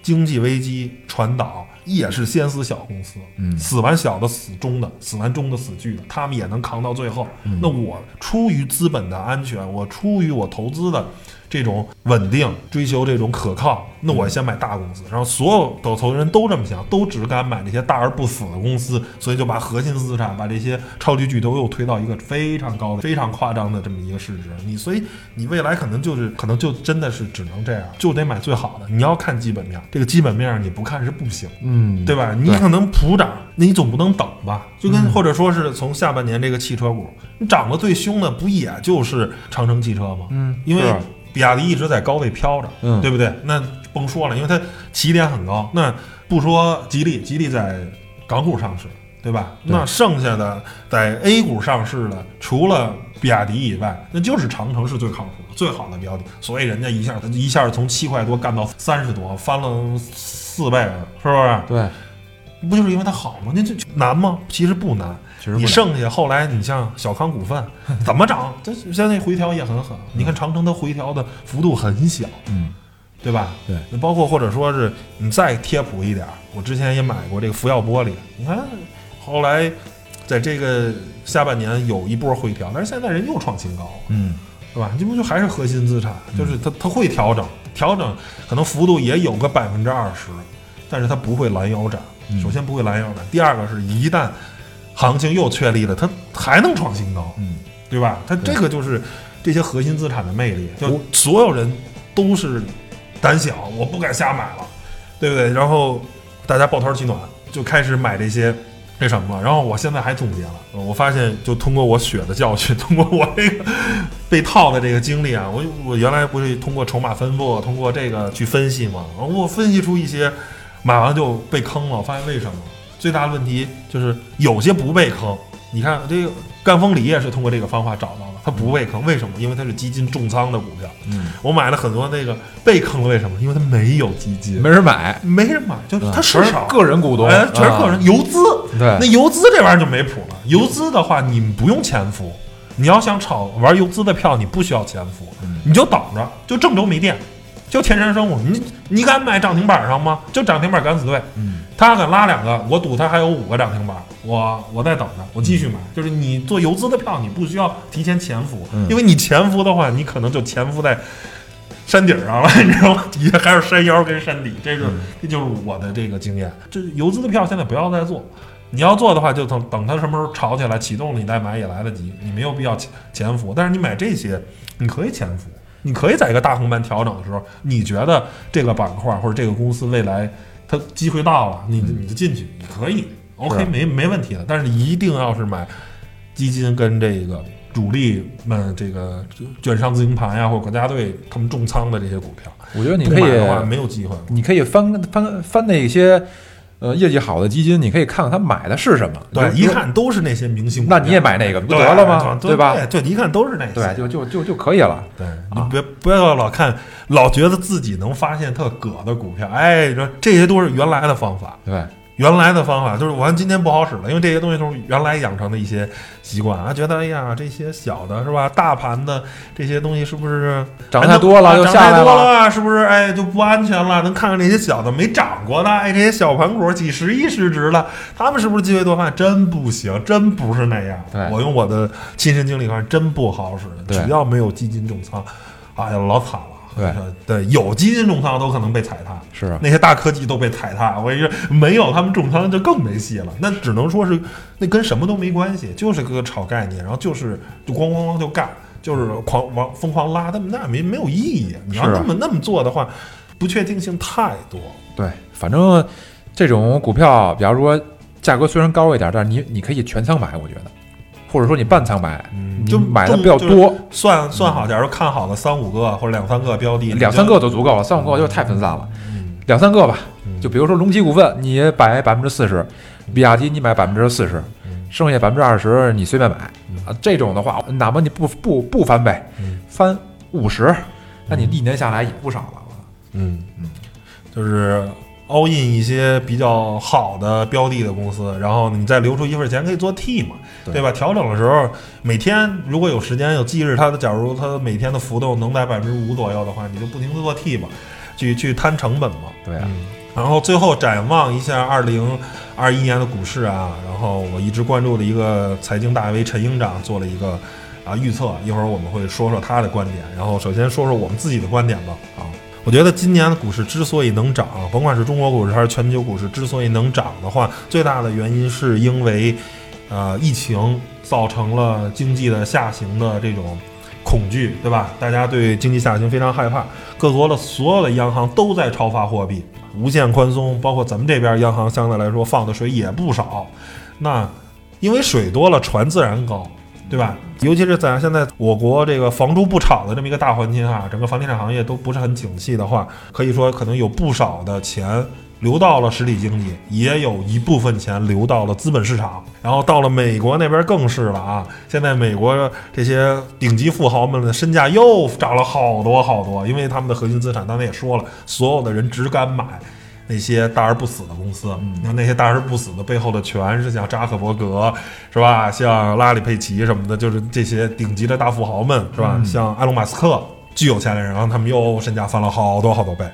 经济危机传导也是先死小公司，嗯死完小的死中的，死完中的死巨的，他们也能扛到最后。嗯那我出于资本的安全，我出于我投资的这种稳定，追求这种可靠，那我先买大公司。然后所有的投资人都这么想，都只敢买这些大而不死的公司，所以就把核心资产，把这些超级巨头又推到一个非常高的、非常夸张的这么一个市值。你所以你未来可能就是可能就真的是只能这样，就得买最好的。你要看基本面，这个基本面你不看是不行。嗯，对吧？你可能普涨，那你总不能等吧？就跟或者说是从下半年这个汽车股，你涨得最凶的不也就是长城汽车吗？嗯因为是比亚迪一直在高位飘着，嗯对不对？那甭说了，因为它起点很高。那不说吉利，吉利在港股上市，对吧？对那剩下的在 A 股上市的，除了比亚迪以外，那就是长城是最靠谱的、最好的标的。所以人家一下，它一下从七块多干到三十多，翻了四倍了，是不是？对，不就是因为它好吗？那这难吗？其实不难。你剩下后来，你像小康股份 怎么涨？这现在回调也很狠。你看长城它回调的幅度很小，嗯，对吧？对，那包括或者说是你再贴谱一点儿，我之前也买过这个福耀玻璃，你看后来在这个下半年有一波回调，但是现在人又创新高了。嗯，对吧？这不就还是核心资产？就是它它会调整，调整可能幅度也有个百分之二十，但是它不会拦腰斩。嗯首先不会拦腰斩，第二个是一旦行情又确立了，它还能创新高，嗯，对吧？它这个就是这些核心资产的魅力，就所有人都是胆小，我不敢瞎买了，对不对？然后大家抱团取暖，就开始买这些。那什么了，然后我现在还总结了，呃我发现就通过我血的教训，通过我这个被套的这个经历啊，我我原来不是通过筹码分布，通过这个去分析嘛，我分析出一些买完就被坑了，我发现为什么？最大的问题就是有些不被坑。你看这个赣锋锂业是通过这个方法找到的，它不被坑，为什么？因为它是基金重仓的股票。嗯，我买了很多那个被坑了，为什么？因为它没有基金，没人买，没人买，就是它市场个人股东，哎，全是个人啊游资。对那，游资这玩意儿就没谱了。游资的话，你不用潜伏，你要想炒玩游资的票，你不需要潜伏，嗯你就等着，就郑州没电，就天山生物，你你敢买涨停板上吗？就涨停板敢死队，嗯，他敢拉两个，我赌他还有五个涨停板，我我在等着，我继续买。就是你做游资的票，你不需要提前潜伏，嗯因为你潜伏的话，你可能就潜伏在。山顶上了，你知道吗？底下还有山腰跟山底，这是、嗯这就是我的这个经验。这游资的票现在不要再做，你要做的话，就等等它什么时候炒起来启动了，你再买也来得及。你没有必要潜潜伏，但是你买这些，你可以潜伏，你可以在一个大横盘调整的时候，你觉得这个板块或者这个公司未来它机会到了，你你就进去，你可以，OK，没没问题的。但是一定要是买基金跟这个主力们这个券商自营盘呀，或者国家队他们重仓的这些股票，我觉得你可以买的话以，没有机会。你可以翻翻翻那些呃业绩好的基金，你可以看看他买的是什么，对，一看都是那些明星，那你也买那个不对得了吗？对吧？对，一看都是那些。对，就就就就可以了。对你啊别不要老看，老觉得自己能发现特葛的股票，哎，说这些都是原来的方法，对，原来的方法，就是我看今天不好使了，因为这些东西都是原来养成的一些习惯啊，觉得哎呀，这些小的是吧，大盘的这些东西是不是涨太多了又下来太多了，是不是？哎，就不安全了。能看看这些小的没涨过的，哎，这些小盘股几十亿市值的，他们是不是机会多饭？真不行，真不是那样。我用我的亲身经历看，真不好使。只要没有基金重仓，哎呀，老惨了。对对，有基金重仓都可能被踩踏。是啊那些大科技都被踩踏，我跟你说，没有他们重仓就更没戏了。那只能说是那跟什么都没关系，就是个炒概念，然后就是就咣咣咣就干，就是狂往疯狂拉，他们那没没有意义。你要那么那么做的话，不确定性太多。对，反正这种股票，比方说价格虽然高一点，但是你你可以全仓买，我觉得，或者说你半仓买，就买的比较多，算算好，假如看好了三五个或者两三个标的，两三个都足够了，三五个就太分散了，两三个吧。就比如说隆基股份，你买百分之四十，比亚迪你买百分之四十，剩下百分之二十你随便买啊。这种的话，哪怕你不不不翻倍，翻五十，那你一年下来也不少了。嗯。嗯，就是 all in 一些比较好的标的的公司，然后你再留出一份钱可以做 T 嘛，对对吧？调整的时候，每天如果有时间有忌日，它的假如它每天的浮动能在百分之五左右的话，你就不停的做 T 嘛，去去摊成本嘛。对啊，嗯，然后最后展望一下二零二一年的股市啊，然后我一直关注的一个财经大 V 陈英长做了一个啊预测，一会儿我们会说说他的观点，然后首先说说我们自己的观点吧啊。我觉得今年的股市之所以能涨，甭管是中国股市还是全球股市，之所以能涨的话，最大的原因是因为，呃，疫情造成了经济的下行的这种恐惧，对吧？大家对经济下行非常害怕，各国的所有的央行都在超发货币，无限宽松，包括咱们这边央行相对来说放的水也不少。那因为水多了，船自然高，对吧？尤其是在现在我国这个房住不炒的这么一个大环境下，整个房地产行业都不是很景气的话，可以说可能有不少的钱流到了实体经济，也有一部分钱流到了资本市场。然后到了美国那边更是了啊！现在美国这些顶级富豪们的身价又涨了好多好多，因为他们的核心资产，刚才也说了，所有的人只敢买。那些大而不死的公司，那、那些大而不死的背后的全是像扎克伯格，是吧？像拉里佩奇什么的，就是这些顶级的大富豪们，是吧？像埃隆马斯克，巨有钱的人，然后他们又身价翻了好多好多倍。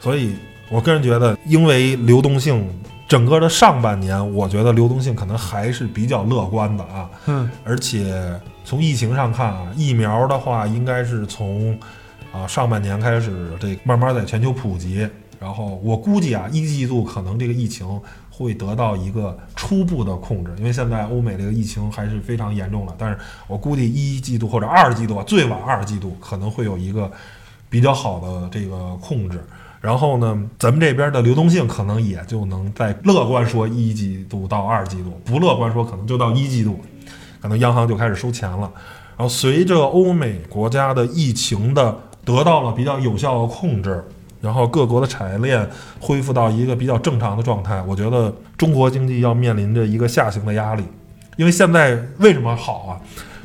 所以我个人觉得，因为流动性，整个的上半年，我觉得流动性可能还是比较乐观的啊。嗯，而且从疫情上看啊，疫苗的话，应该是从啊上半年开始，这慢慢在全球普及。然后我估计啊，一季度可能这个疫情会得到一个初步的控制，因为现在欧美这个疫情还是非常严重的。但是我估计一季度或者二季度啊，最晚二季度可能会有一个比较好的这个控制。然后呢，咱们这边的流动性可能也就能在乐观说一季度到二季度，不乐观说可能就到一季度，可能央行就开始收钱了。然后随着欧美国家的疫情的得到了比较有效的控制，然后各国的产业链恢复到一个比较正常的状态，我觉得中国经济要面临着一个下行的压力。因为现在为什么好啊？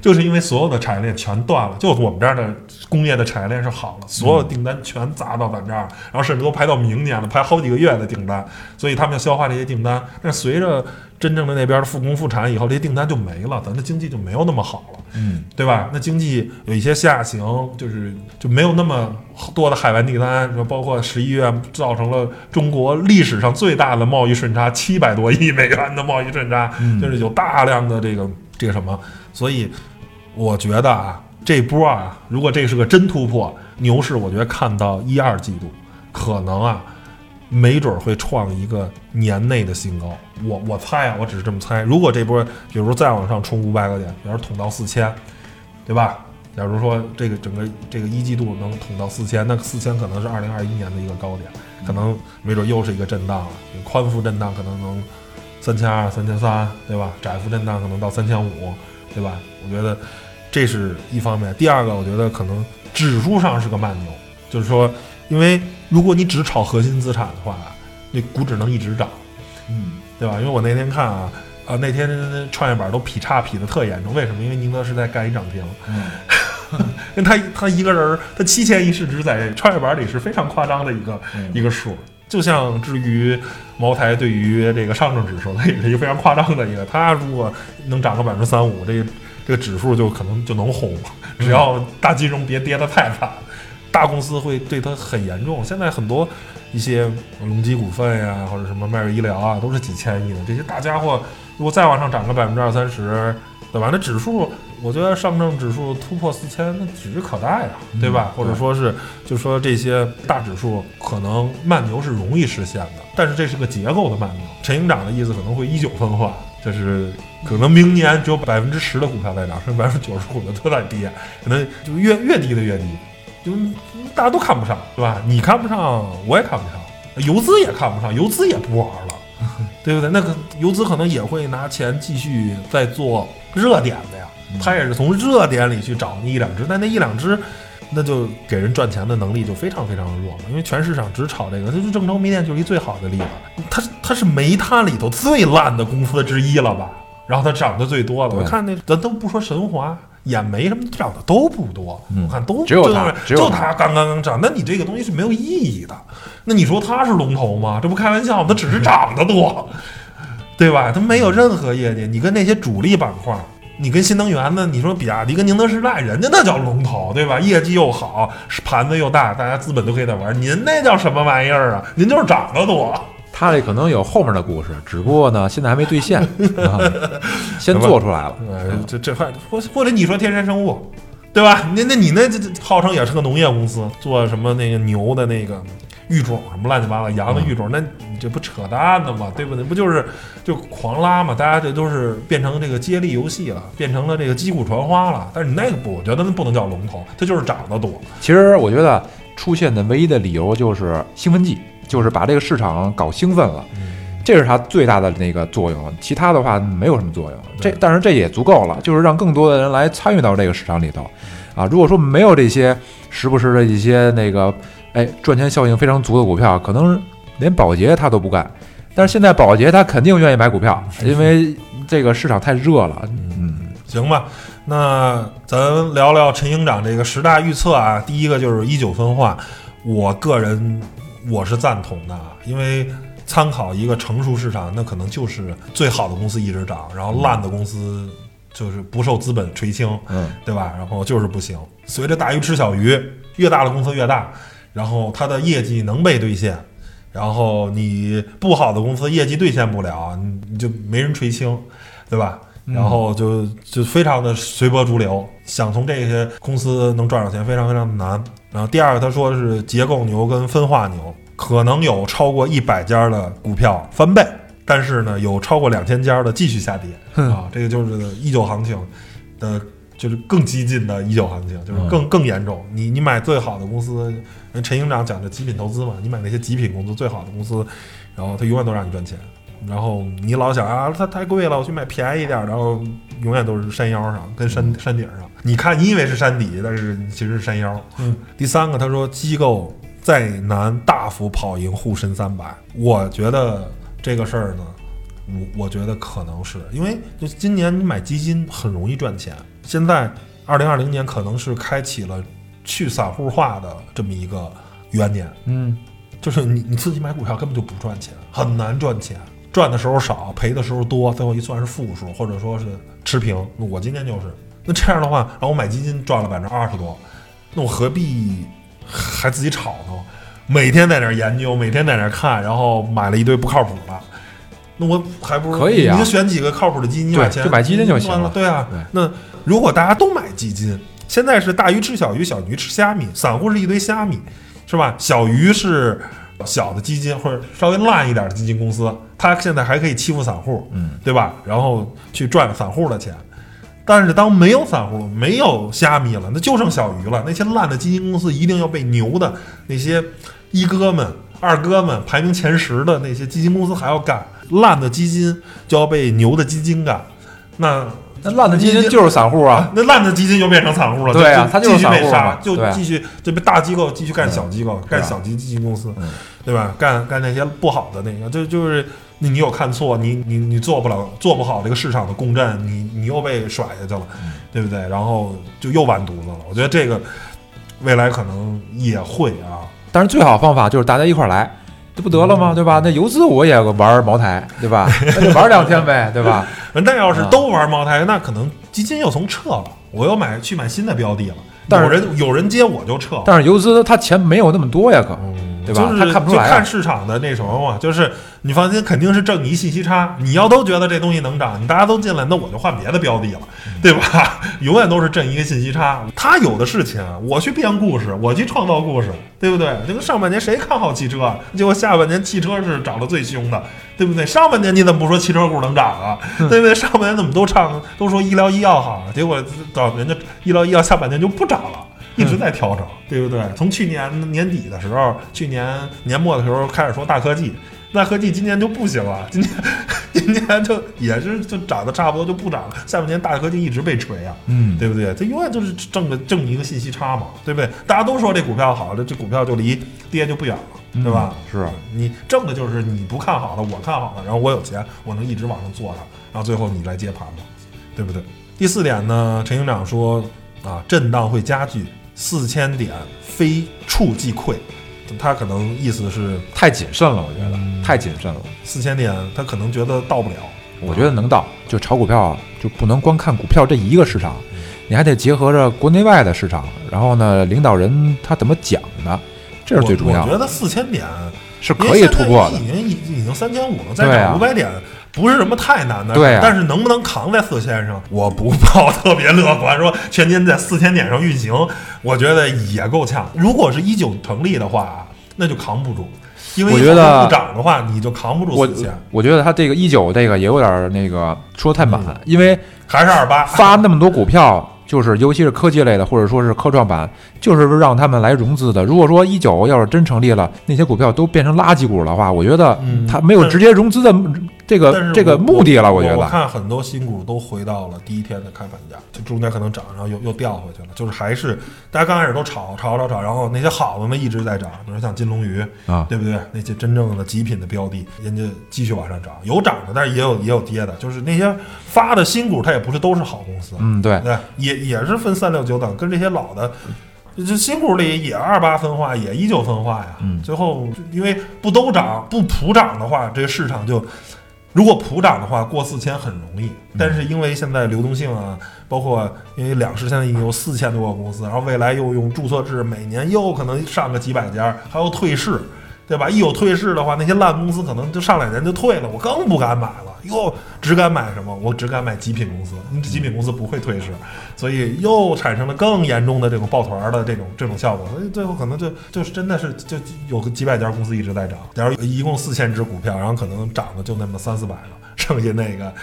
就是因为所有的产业链全断了，就我们这儿的工业的产业链是好了，所有订单全砸到咱这儿，然后甚至都排到明年了，排好几个月的订单，所以他们要消化这些订单。但是随着真正的那边的复工复产以后，这些订单就没了，咱的经济就没有那么好了。嗯，对吧？那经济有一些下行，就是就没有那么多的海外订单，包括十一月造成了中国历史上最大的贸易顺差，七百多亿美元的贸易顺差，就是有大量的这个这个什么，所以我觉得啊，这波啊，如果这是个真突破，牛市，我觉得看到一二季度，可能啊。没准会创一个年内的新高，我我猜啊，我只是这么猜。如果这波，比如说再往上冲五百个点，比如捅到四千，对吧？假如说这个整个这个一季度能捅到四千，那四千可能是二零二一年的一个高点，可能没准又是一个震荡了。宽幅震荡可能能三千二、三千三，对吧？窄幅震荡可能到三千五，对吧？我觉得这是一方面。第二个，我觉得可能指数上是个慢牛，就是说，因为如果你只炒核心资产的话，那股指能一直涨，嗯，对吧？因为我那天看啊，啊那天创业板都劈叉劈的特严重，为什么？因为宁德时代干一涨停，嗯 因为他他一个人儿他七千亿市值在创业板里是非常夸张的一个、嗯一个数，就像至于茅台对于这个上证指数，它也是一个非常夸张的一个，它如果能涨个百分之三五，这个这个指数就可能就能红，只要大金融别跌得太惨，大公司会对它很严重。现在很多一些隆基股份呀，或者什么迈瑞医疗啊，都是几千亿的这些大家伙，如果再往上涨个百分之二三十，对吧？那指数，我觉得上证指数突破四千，那指日可待呀，对吧？或者说是，就说这些大指数可能慢牛是容易实现的，但是这是个结构的慢牛。陈营长的意思可能会依旧分化，就是可能明年只有百分之十的股票在涨，剩 百分之九十五的都在跌，可能就越越低的越低，就大家都看不上，对吧？你看不上，我也看不上，游资也看不上，游资也不玩了。对不对？那个游资可能也会拿钱继续在做热点的呀，他也是从热点里去找那一两只，但那一两只，那就给人赚钱的能力就非常非常的弱了。因为全市场只炒这个，就是郑州煤电就是一最好的例子，它它是煤炭里头最烂的公司之一了吧？然后它涨得最多了，我看那咱都不说神华。也没什么涨的都不多，我看都只有它，就它刚刚刚涨。那你这个东西是没有意义的。那你说它是龙头吗？这不开玩笑吗，它只是涨得多，对吧？它没有任何业绩。你跟那些主力板块，你跟新能源的，你说比亚迪跟宁德时代，人家那叫龙头，对吧？业绩又好，盘子又大，大家资本都可以在玩。您那叫什么玩意儿啊？您就是涨得多。他这可能有后面的故事，只不过呢，现在还没兑现，先做出来了。这这块或或者你说天山生物，对吧？那那你那这号称也是个农业公司，做什么那个牛的那个育种什么乱七八糟，羊的育种，那你这不扯淡呢吗？对不对？不就是就狂拉嘛？大家这都是变成这个接力游戏了，变成了这个击鼓传花了。但是你那个不，我觉得那不能叫龙头，它就是涨得多。其实我觉得出现的唯一的理由就是兴奋剂。就是把这个市场搞兴奋了，这是它最大的那个作用。其他的话没有什么作用。这但是这也足够了，就是让更多的人来参与到这个市场里头啊。如果说没有这些时不时的一些那个哎赚钱效应非常足的股票，可能连保洁他都不干。但是现在保洁他肯定愿意买股票，因为这个市场太热了。嗯，行吧，那咱聊聊陈营长这个十大预测啊。第一个就是一九分化，我个人。我是赞同的，因为参考一个成熟市场，那可能就是最好的公司一直涨，然后烂的公司就是不受资本垂青，嗯，对吧？然后就是不行。随着大鱼吃小鱼，越大的公司越大，然后它的业绩能被兑现，然后你不好的公司业绩兑现不了，你就没人垂青，对吧？然后就就非常的随波逐流，想从这些公司能赚到钱非常非常的难。然后第二个他说是结构牛跟分化牛，可能有超过一百家的股票翻倍，但是呢有超过两千家的继续下跌啊，这个就是一九行情的，就是更激进的一九行情，就是更更严重。你你买最好的公司，陈营长讲的极品投资嘛，你买那些极品公司最好的公司，然后他永远都让你赚钱。然后你老想啊，它太贵了，我去买便宜一点。然后永远都是山腰上，跟山山顶上。你看，你以为是山底，但是其实是山腰。嗯。第三个，他说机构再难大幅跑赢沪深三百，我觉得这个事儿呢，我我觉得可能是因为就今年你买基金很容易赚钱。现在二零二零年可能是开启了去散户化的这么一个元年。嗯。就是你你自己买股票根本就不赚钱，很难赚钱。赚的时候少，赔的时候多，最后一算是负数，或者说是持平。我今天就是，那这样的话，然后我买基金赚了百分之二十多，那我何必还自己炒呢？每天在那研究，每天在那看，然后买了一堆不靠谱的，那我还不如可以啊，你就选几个靠谱的基金，买钱就买基金就行了。对啊，那如果大家都买基金，现在是大鱼吃小鱼，小鱼吃虾米，散户是一堆虾米，是吧？小鱼是。小的基金或者稍微烂一点的基金公司，它现在还可以欺负散户，嗯，对吧？然后去赚散户的钱。但是当没有散户、没有虾米了，那就剩小鱼了。那些烂的基金公司一定要被牛的那些一哥们、二哥们排名前十的那些基金公司还要干，烂的基金就要被牛的基金干。那那烂的基金就是散户啊，那烂的基金就变成散户了。对啊，他就是散户就继续这边大机构继续干小机构，干小基基金公司。对吧？干干那些不好的那个，就就是你你有看错，你你你做不了，做不好这个市场的共振，你你又被甩下去了，对不对？然后就又完犊子了。我觉得这个未来可能也会啊。但是最好方法就是大家一块儿来，这不得了吗？对吧？那游资我也玩茅台，对吧？那就玩两天呗，对吧？那要是啊都玩茅台，那可能基金又从撤了，我又买去买新的标的了。但是有人有人接我就撤，但是游资他钱没有那么多呀，可对吧？就是他看不出来啊就看市场的那什么嘛，就是你放心，肯定是挣你一信息差。你要都觉得这东西能涨，你大家都进来，那我就换别的标的了，对吧？永远都是挣一个信息差。他有的是钱，我去编故事，我去创造故事，对不对？这个上半年谁看好汽车啊？结果下半年汽车是涨得最凶的，对不对？上半年你怎么不说汽车股能涨啊？对不对？上半年怎么都唱都说医疗医药好，结果到人家医疗医药下半年就不涨了。一直在调整，对不对？从去年年底的时候，去年年末的时候开始说大科技，大科技今年就不行了，今年今年就也是就涨得差不多就不涨了，下半年大科技一直被锤啊，嗯，对不对？它永远就是挣个挣一个信息差嘛，对不对？大家都说这股票好，这这股票就离跌就不远了，对吧？嗯是你挣的就是你不看好的，我看好的，然后我有钱，我能一直往上做它，然后最后你来接盘嘛，对不对？第四点呢，陈营长说啊，震荡会加剧，四千点非触即溃，他可能意思是太谨慎了，我觉得嗯太谨慎了。四千点，他可能觉得到不了。我觉得能到，就炒股票啊，就不能光看股票这一个市场，你还得结合着国内外的市场，然后呢，领导人他怎么讲的，这是最重要的，我我觉得四千点是可以突破的因为已经已经三千五了，再涨五百点。不是什么太难的事，对啊但是能不能扛在四千上，我不抱特别乐观。说全天在四千点上运行，我觉得也够呛。如果是一九成立的话，那就扛不住，因为我觉得不涨的话，你就扛不住我四千，我觉得他这个一九这个也有点那个说得太满，嗯因为还是二八发那么多股票，就是尤其是科技类的，或者说是科创板，就是让他们来融资的。如果说一九要是真成立了，那些股票都变成垃圾股的话，我觉得嗯他没有直接融资的这个这个目的了。我觉得，看很多新股都回到了第一天的开盘价，就中间可能涨，然后又又掉回去了，就是还是大家刚开始都炒炒炒炒，然后那些好的呢一直在涨，比如像金龙鱼啊对不对？那些真正的极品的标的，人家继续往上涨，有涨的，但是也有也有跌的，就是那些发的新股，它也不是都是好公司，嗯，对，对，也也是分三六九等，跟这些老的。这新股里也二八分化，也依旧分化呀。嗯最后因为不都涨，不普涨的话，这个市场就如果普涨的话，过四千很容易。但是因为现在流动性啊，包括因为两市现在已经有四千多个公司，然后未来又用注册制，每年又可能上个几百家，还有退市，对吧？一有退市的话，那些烂公司可能就上两年就退了，我更不敢买了。哟，只敢买什么？我只敢买极品公司，你极品公司不会退市，所以又产生了更严重的这种抱团的这种这种效果，所以最后可能就就是真的是就有个几百家公司一直在涨，假如一共四千只股票，然后可能涨的就那么三四百个，剩下那个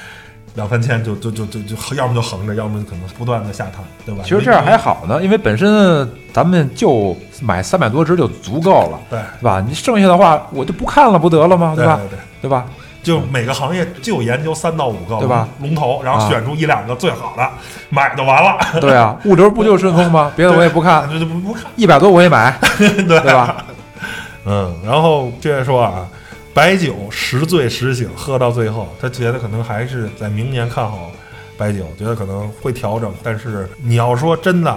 两三千就就就就就要么就横着，要么就可能不断的下探，对吧？其实这样还好呢，因为本身咱们就买三百多只就足够了，对对吧？你剩下的话我就不看了，不得了吗？吧？对对对。对吧？就每个行业就研究三到五个对吧龙头，然后啊选出一两个最好的，买就完了。对啊，物流不就顺丰吗？别的我也不看，这就不不看，一百多我也买，对对吧？嗯，然后接着说啊，白酒时醉时醒，喝到最后，他觉得可能还是在明年看好白酒，觉得可能会调整。但是你要说真的，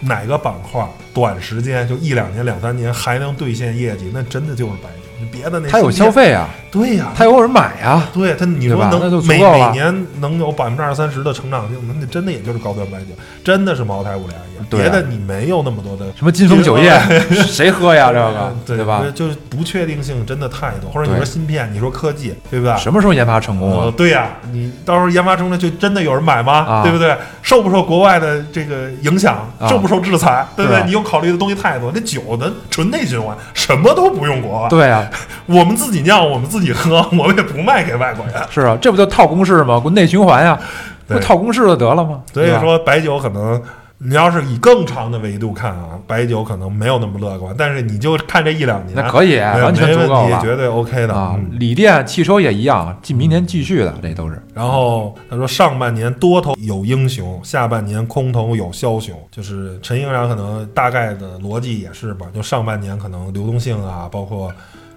哪个板块短时间就一两年、两三年还能兑现业绩，那真的就是白酒。你别的那它有消，费啊，对呀、它有人买啊，对它，你说能每每年能有百分之二三十的成长性，那那真的也就是高端白酒，真的是茅台、五粮液，别的你没有那么多的什么金风酒业，谁喝呀？这个对对吧？就是不确定性真的太多，或者你说芯片，你说科技，对吧？什么时候研发成功呃，啊？对呀、你到时候研发成功就真的有人买吗？啊对不对？受不受国外的这个影响？啊受不受制裁？对不对？你又考虑的东西太多。那酒的纯内循环，什么都不用国外，对啊，我们自己酿，我们自己喝，我们也不卖给外国人。是啊，这不就套公式吗？内循环呀，对不套公式就得了吗？所以说，白酒可能你要是以更长的维度看啊，白酒可能没有那么乐观，但是你就看这一两年，那可以，完全没问题，足够了绝对 OK 的啊嗯。锂电、汽车也一样，继明年继续的，这都是然后他说，上半年多头有英雄，下半年空头有枭雄。就是陈英然可能大概的逻辑也是吧，就上半年可能流动性啊，包括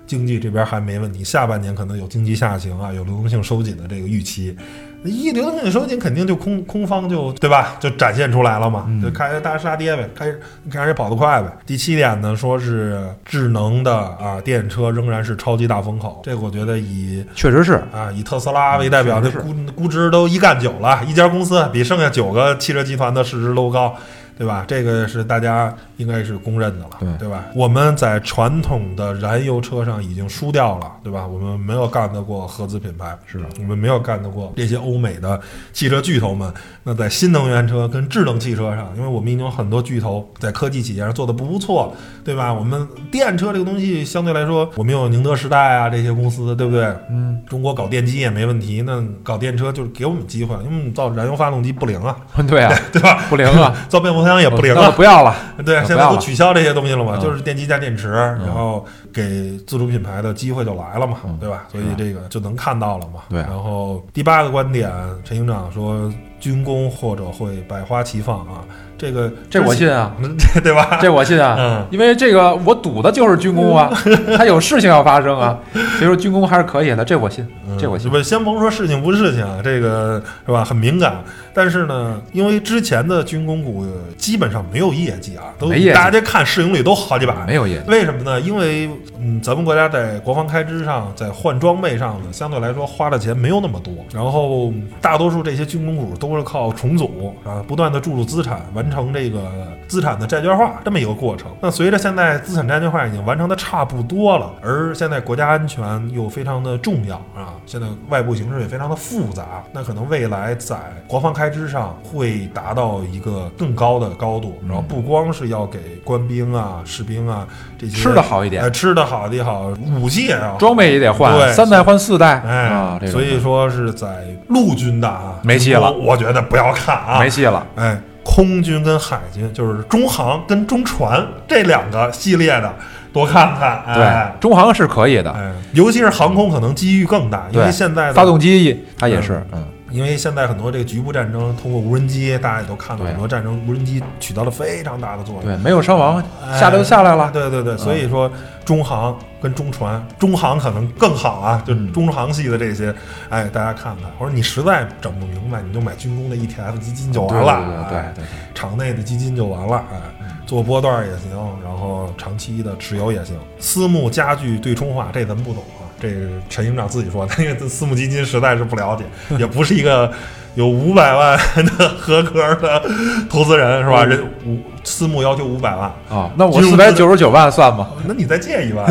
经济这边还没问题，下半年可能有经济下行啊，有流动性收紧的这个预期。一流动性收紧，肯定就空空方就对吧？就展现出来了嘛，嗯就开始大杀跌呗，开始开始跑得快呗。第七点呢，说是智能的啊电车仍然是超级大风口，这个我觉得以确实是，啊以特斯拉为代表的估估值都一干九了，一家公司比剩下九个汽车集团的市值都高。对吧？这个是大家应该是公认的了，对对吧？我们在传统的燃油车上已经输掉了，对吧？我们没有干得过合资品牌，是我们没有干得过这些欧美的汽车巨头们。那在新能源车跟智能汽车上，因为我们已经有很多巨头在科技企业上做得不错，对吧？我们电车这个东西相对来说，我们有宁德时代啊这些公司，对不对？嗯，中国搞电机也没问题，那搞电车就是给我们机会，因为我们造燃油发动机不灵啊，对啊，对吧？不灵啊，造变速箱也不灵那就啊。不要了。对，现在都取消这些东西了嘛，嗯就是电机加电池，然后给自主品牌的机会就来了嘛，嗯对吧？所以这个就能看到了嘛。对然后第八个观点，陈营长说军工或者会百花齐放啊，这个这我信啊，对对吧？这我信啊，嗯因为这个我赌的就是军工啊，它有事情要发生啊，所以说军工还是可以的，这我信，这我信。不，先甭说事情不是事情啊，这个是吧？很敏感。但是呢，因为之前的军工股基本上没有业绩啊，都没业绩大家看市盈率都好几百，没有业绩，为什么呢？因为嗯，咱们国家在国防开支上，在换装备上呢，相对来说花的钱没有那么多。然后大多数这些军工股都是靠重组啊，不断的注入资产，完成这个资产的债券化这么一个过程。那随着现在资产债券化已经完成的差不多了，而现在国家安全又非常的重要啊，现在外部形势也非常的复杂，那可能未来在国防开支上会达到一个更高的高度。然后不光是要给官兵啊、士兵啊这些吃的好一点。呃，吃的好的也好，武器也要装备也得换，对三代换四代哎啊，这种所以说是在陆军的啊，没戏了。我我觉得不要看啊，没戏了。哎，空军跟海军就是中航跟中船这两个系列的多看看，哎。对，中航是可以的，哎，尤其是航空可能机遇更大，因为对现在的发动机它也是，嗯，因为现在很多这个局部战争通过无人机，大家也都看到很多战争无人机起到了非常大的作用。对，没有伤亡，哎下来就下来了。对对对，所以说中航跟中船，中航可能更好啊，就嗯中航系的这些，哎，大家看看，或者你实在整不明白，你就买军工的 ETF 基金就完了，哎对对对对场内的基金就完了，哎，做波段也行，然后长期的持有也行。私募加剧对冲化，这咱们不懂啊，这是陈营长自己说的，因为私募基金实在是不了解，也不是一个有五百万的 合格的投资人是吧？人五私募要求五百万。啊，那我四百九十九万算吗？那你再借一万，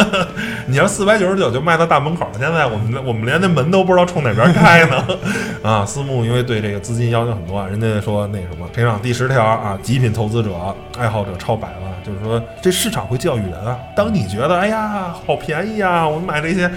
你要四百九十九就卖到大门口了。现在我们我们连那门都不知道冲哪边开呢。啊，私募因为对这个资金要求很多啊，人家说那什么，陈长第十条啊，极品投资者爱好者超百万，就是说这市场会教育人啊。当你觉得哎呀好便宜啊，我们买这些。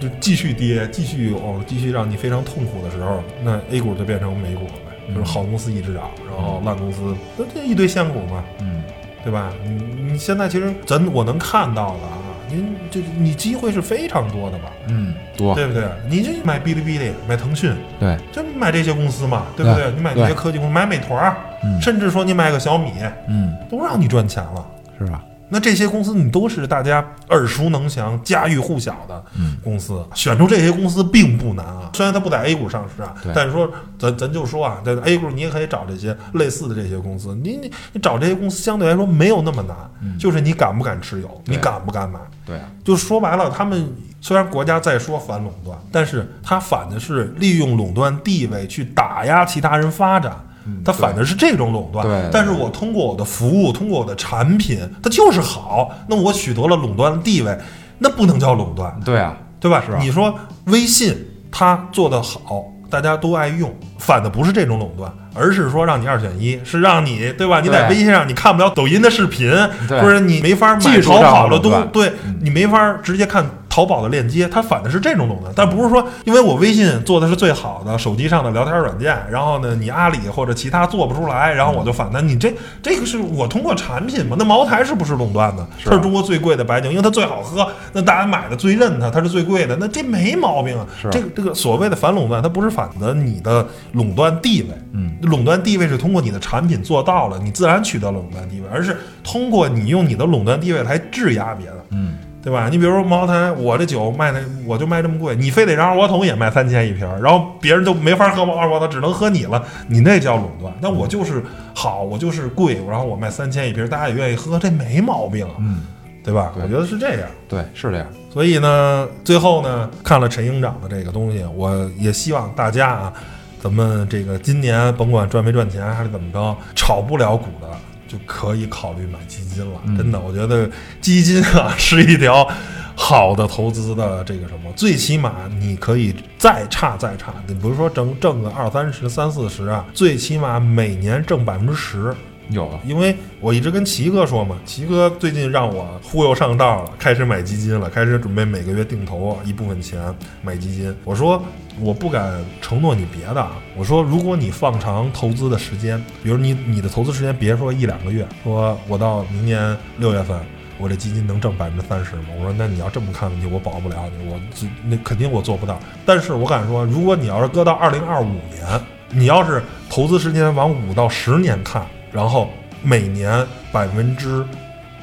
就继续跌，继续哦，继续让你非常痛苦的时候，那 A 股就变成美股了呗，就是好公司一直涨，然后烂公司那这一堆仙股嘛，嗯，对吧？你你现在其实咱我能看到的啊，您这你机会是非常多的吧，嗯，多，对不对？你就买哔哩哔哩，买腾讯，对，就买这些公司嘛，对不对？对你买这些科技公司，买美团儿，嗯甚至说你买个小米，嗯，都让你赚钱了。是吧？那这些公司你都是大家耳熟能详、家喻户晓的嗯公司，选出这些公司并不难啊。虽然它不在 A 股上市啊，但是说咱咱就说啊，在 A 股你也可以找这些类似的这些公司。你你你找这些公司相对来说没有那么难，就是你敢不敢持有，你敢不敢买。对啊，就说白了，他们虽然国家在说反垄断，但是他反的是利用垄断地位去打压其他人发展。他反的是这种垄断，但是我通过我的服务，通过我的产品，它就是好，那我取得了垄断的地位，那不能叫垄断，对啊，对吧？是啊你说微信它做得好，大家都爱用，反的不是这种垄断，而是说让你二选一，是让你对吧？你在微信上你看不了抖音的视频，对或者你没法买淘宝的东的垄断，对你没法直接看淘宝的链接，它反的是这种垄断，但不是说因为我微信做的是最好的手机上的聊天软件，然后呢你阿里或者其他做不出来，然后我就反的，你这这个是我通过产品嘛？那茅台是不是垄断的？是是中国最贵的白酒，因为它最好喝，那大家买的最认它，它是最贵的，那这没毛病啊。是这个这个所谓的反垄断，它不是反的你的垄断地位，嗯，垄断地位是通过你的产品做到了，你自然取得垄断地位，而是通过你用你的垄断地位来质押别的。嗯，对吧？你比如说茅台，我这酒卖的我就卖这么贵，你非得让二锅头也卖三千一瓶儿，然后别人就没法喝二锅头，只能喝你了，你那叫垄断。那我就是好，我就是贵，然后我卖三千一瓶，大家也愿意喝，这没毛病，嗯，对吧？对我觉得是这样。对，是这样。所以呢，最后呢，看了陈营长的这个东西，我也希望大家啊，咱们这个今年甭管赚没赚钱还是怎么着，炒不了股的就可以考虑买基金了。真的，我觉得基金啊是一条好的投资的这个什么，最起码你可以再差再差，你不是说挣挣个二三十、三四十啊，最起码每年挣百分之十。有因为我一直跟齐哥说嘛，齐哥最近让我忽悠上道了，开始买基金了，开始准备每个月定投一部分钱买基金。我说我不敢承诺你别的啊，我说如果你放长投资的时间，比如你你的投资时间别说一两个月，说我到明年六月份。我这基金能挣百分之三十吗？我说，那你要这么看问题，我保不了你，我这那肯定我做不到。但是我敢说，如果你要是搁到二零二五年，你要是投资时间往五到十年看，然后每年百分之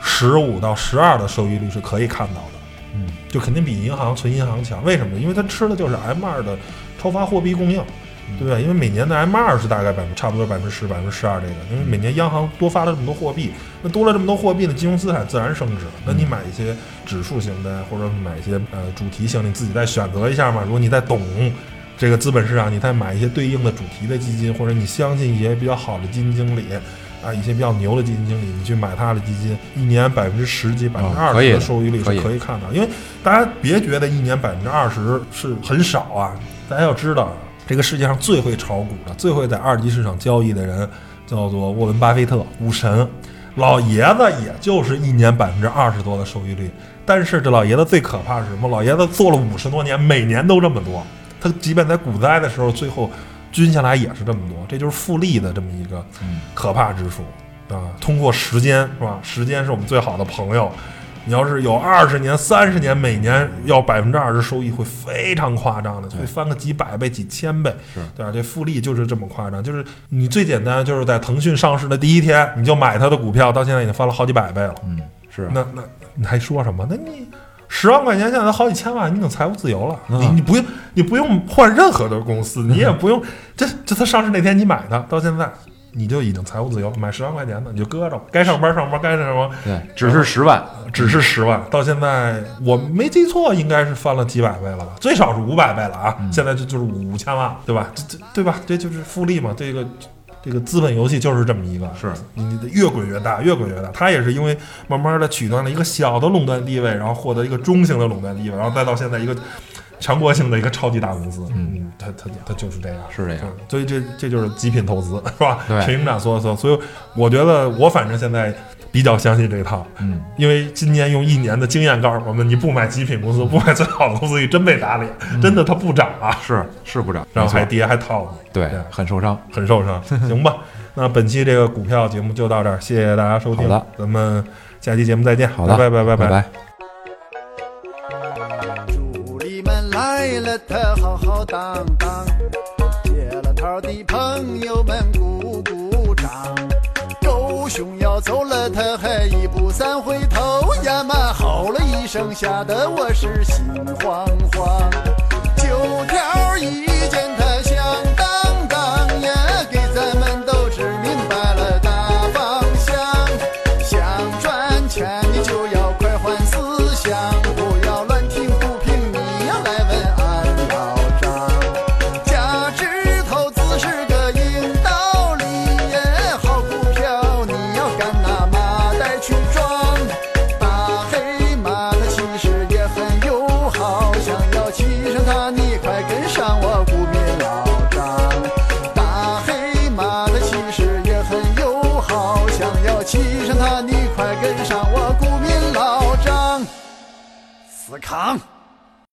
十五到十二的收益率是可以看到的，嗯，就肯定比银行存银行强。为什么？因为它吃的就是 M 二的超发货币供应，对不对？因为每年的 M 二是大概百分差不多百分之十、百分之十二这个，因为每年央行多发了这么多货币，那多了这么多货币呢，金融资产自然升值。那你买一些指数型的，或者买一些呃主题型，你自己再选择一下嘛。如果你再懂这个资本市场，你再买一些对应的主题的基金，或者你相信一些比较好的基金经理。啊，一些比较牛的基金经理，你去买他的基金，一年百分之十几、百分之二十的收益率是可以看到。因为大家别觉得一年百分之二十是很少啊，大家要知道，这个世界上最会炒股的、最会在二级市场交易的人，叫做沃伦·巴菲特，股神。老爷子也就是一年百分之二十多的收益率，但是这老爷子最可怕是什么？老爷子做了五十多年，每年都这么多。他即便在股灾的时候，最后均下来也是这么多，这就是复利的这么一个可怕之处啊！通过时间是吧？时间是我们最好的朋友。你要是有二十年、三十年，每年要百分之二十收益，会非常夸张的，会翻个几百倍、几千倍，是对吧？这复利就是这么夸张，就是你最简单，就是在腾讯上市的第一天，你就买它的股票，到现在已经翻了好几百倍了。嗯，是那那你还说什么？那你十万块钱现在都好几千万，你已经财务自由了。你你不用你不用换任何的公司，你也不用这这它上市那天你买的，到现在你就已经财务自由。买十万块钱的你就搁着，该上班上班，该什么对，只是十万，只是十万，到现在我没记错，应该是翻了几百倍了吧？最少是五百倍了啊！现在就就是五千万，对吧？这这对吧？这就是复利嘛，这个。这个资本游戏就是这么一个，是你的越滚越大，越滚越大。它也是因为慢慢的取代了一个小的垄断地位，然后获得一个中型的垄断地位，然后再到现在一个全国性的一个超级大公司。嗯，它它它就是这样，是这样嗯所以这这就是极品投资，是吧？对陈营长说的说，所以我觉得我反正现在比较相信这一套。嗯，因为今年用一年的经验告诉我们，你不买极品公司，不买最好的公司，你真被打脸，真的它不涨啊，是是不涨，然后还跌还套你，对对，很受伤。很受伤，行吧？那本期这个股票节目就到这儿，谢谢大家收听，好的。咱们下期节目再见，好的，拜拜拜拜。拜。助理们来了，他浩浩荡荡，接了头的朋友们鼓鼓熊要走了，他还一步三回头，呀嘛吼了一声，吓得我是心慌慌。九条一上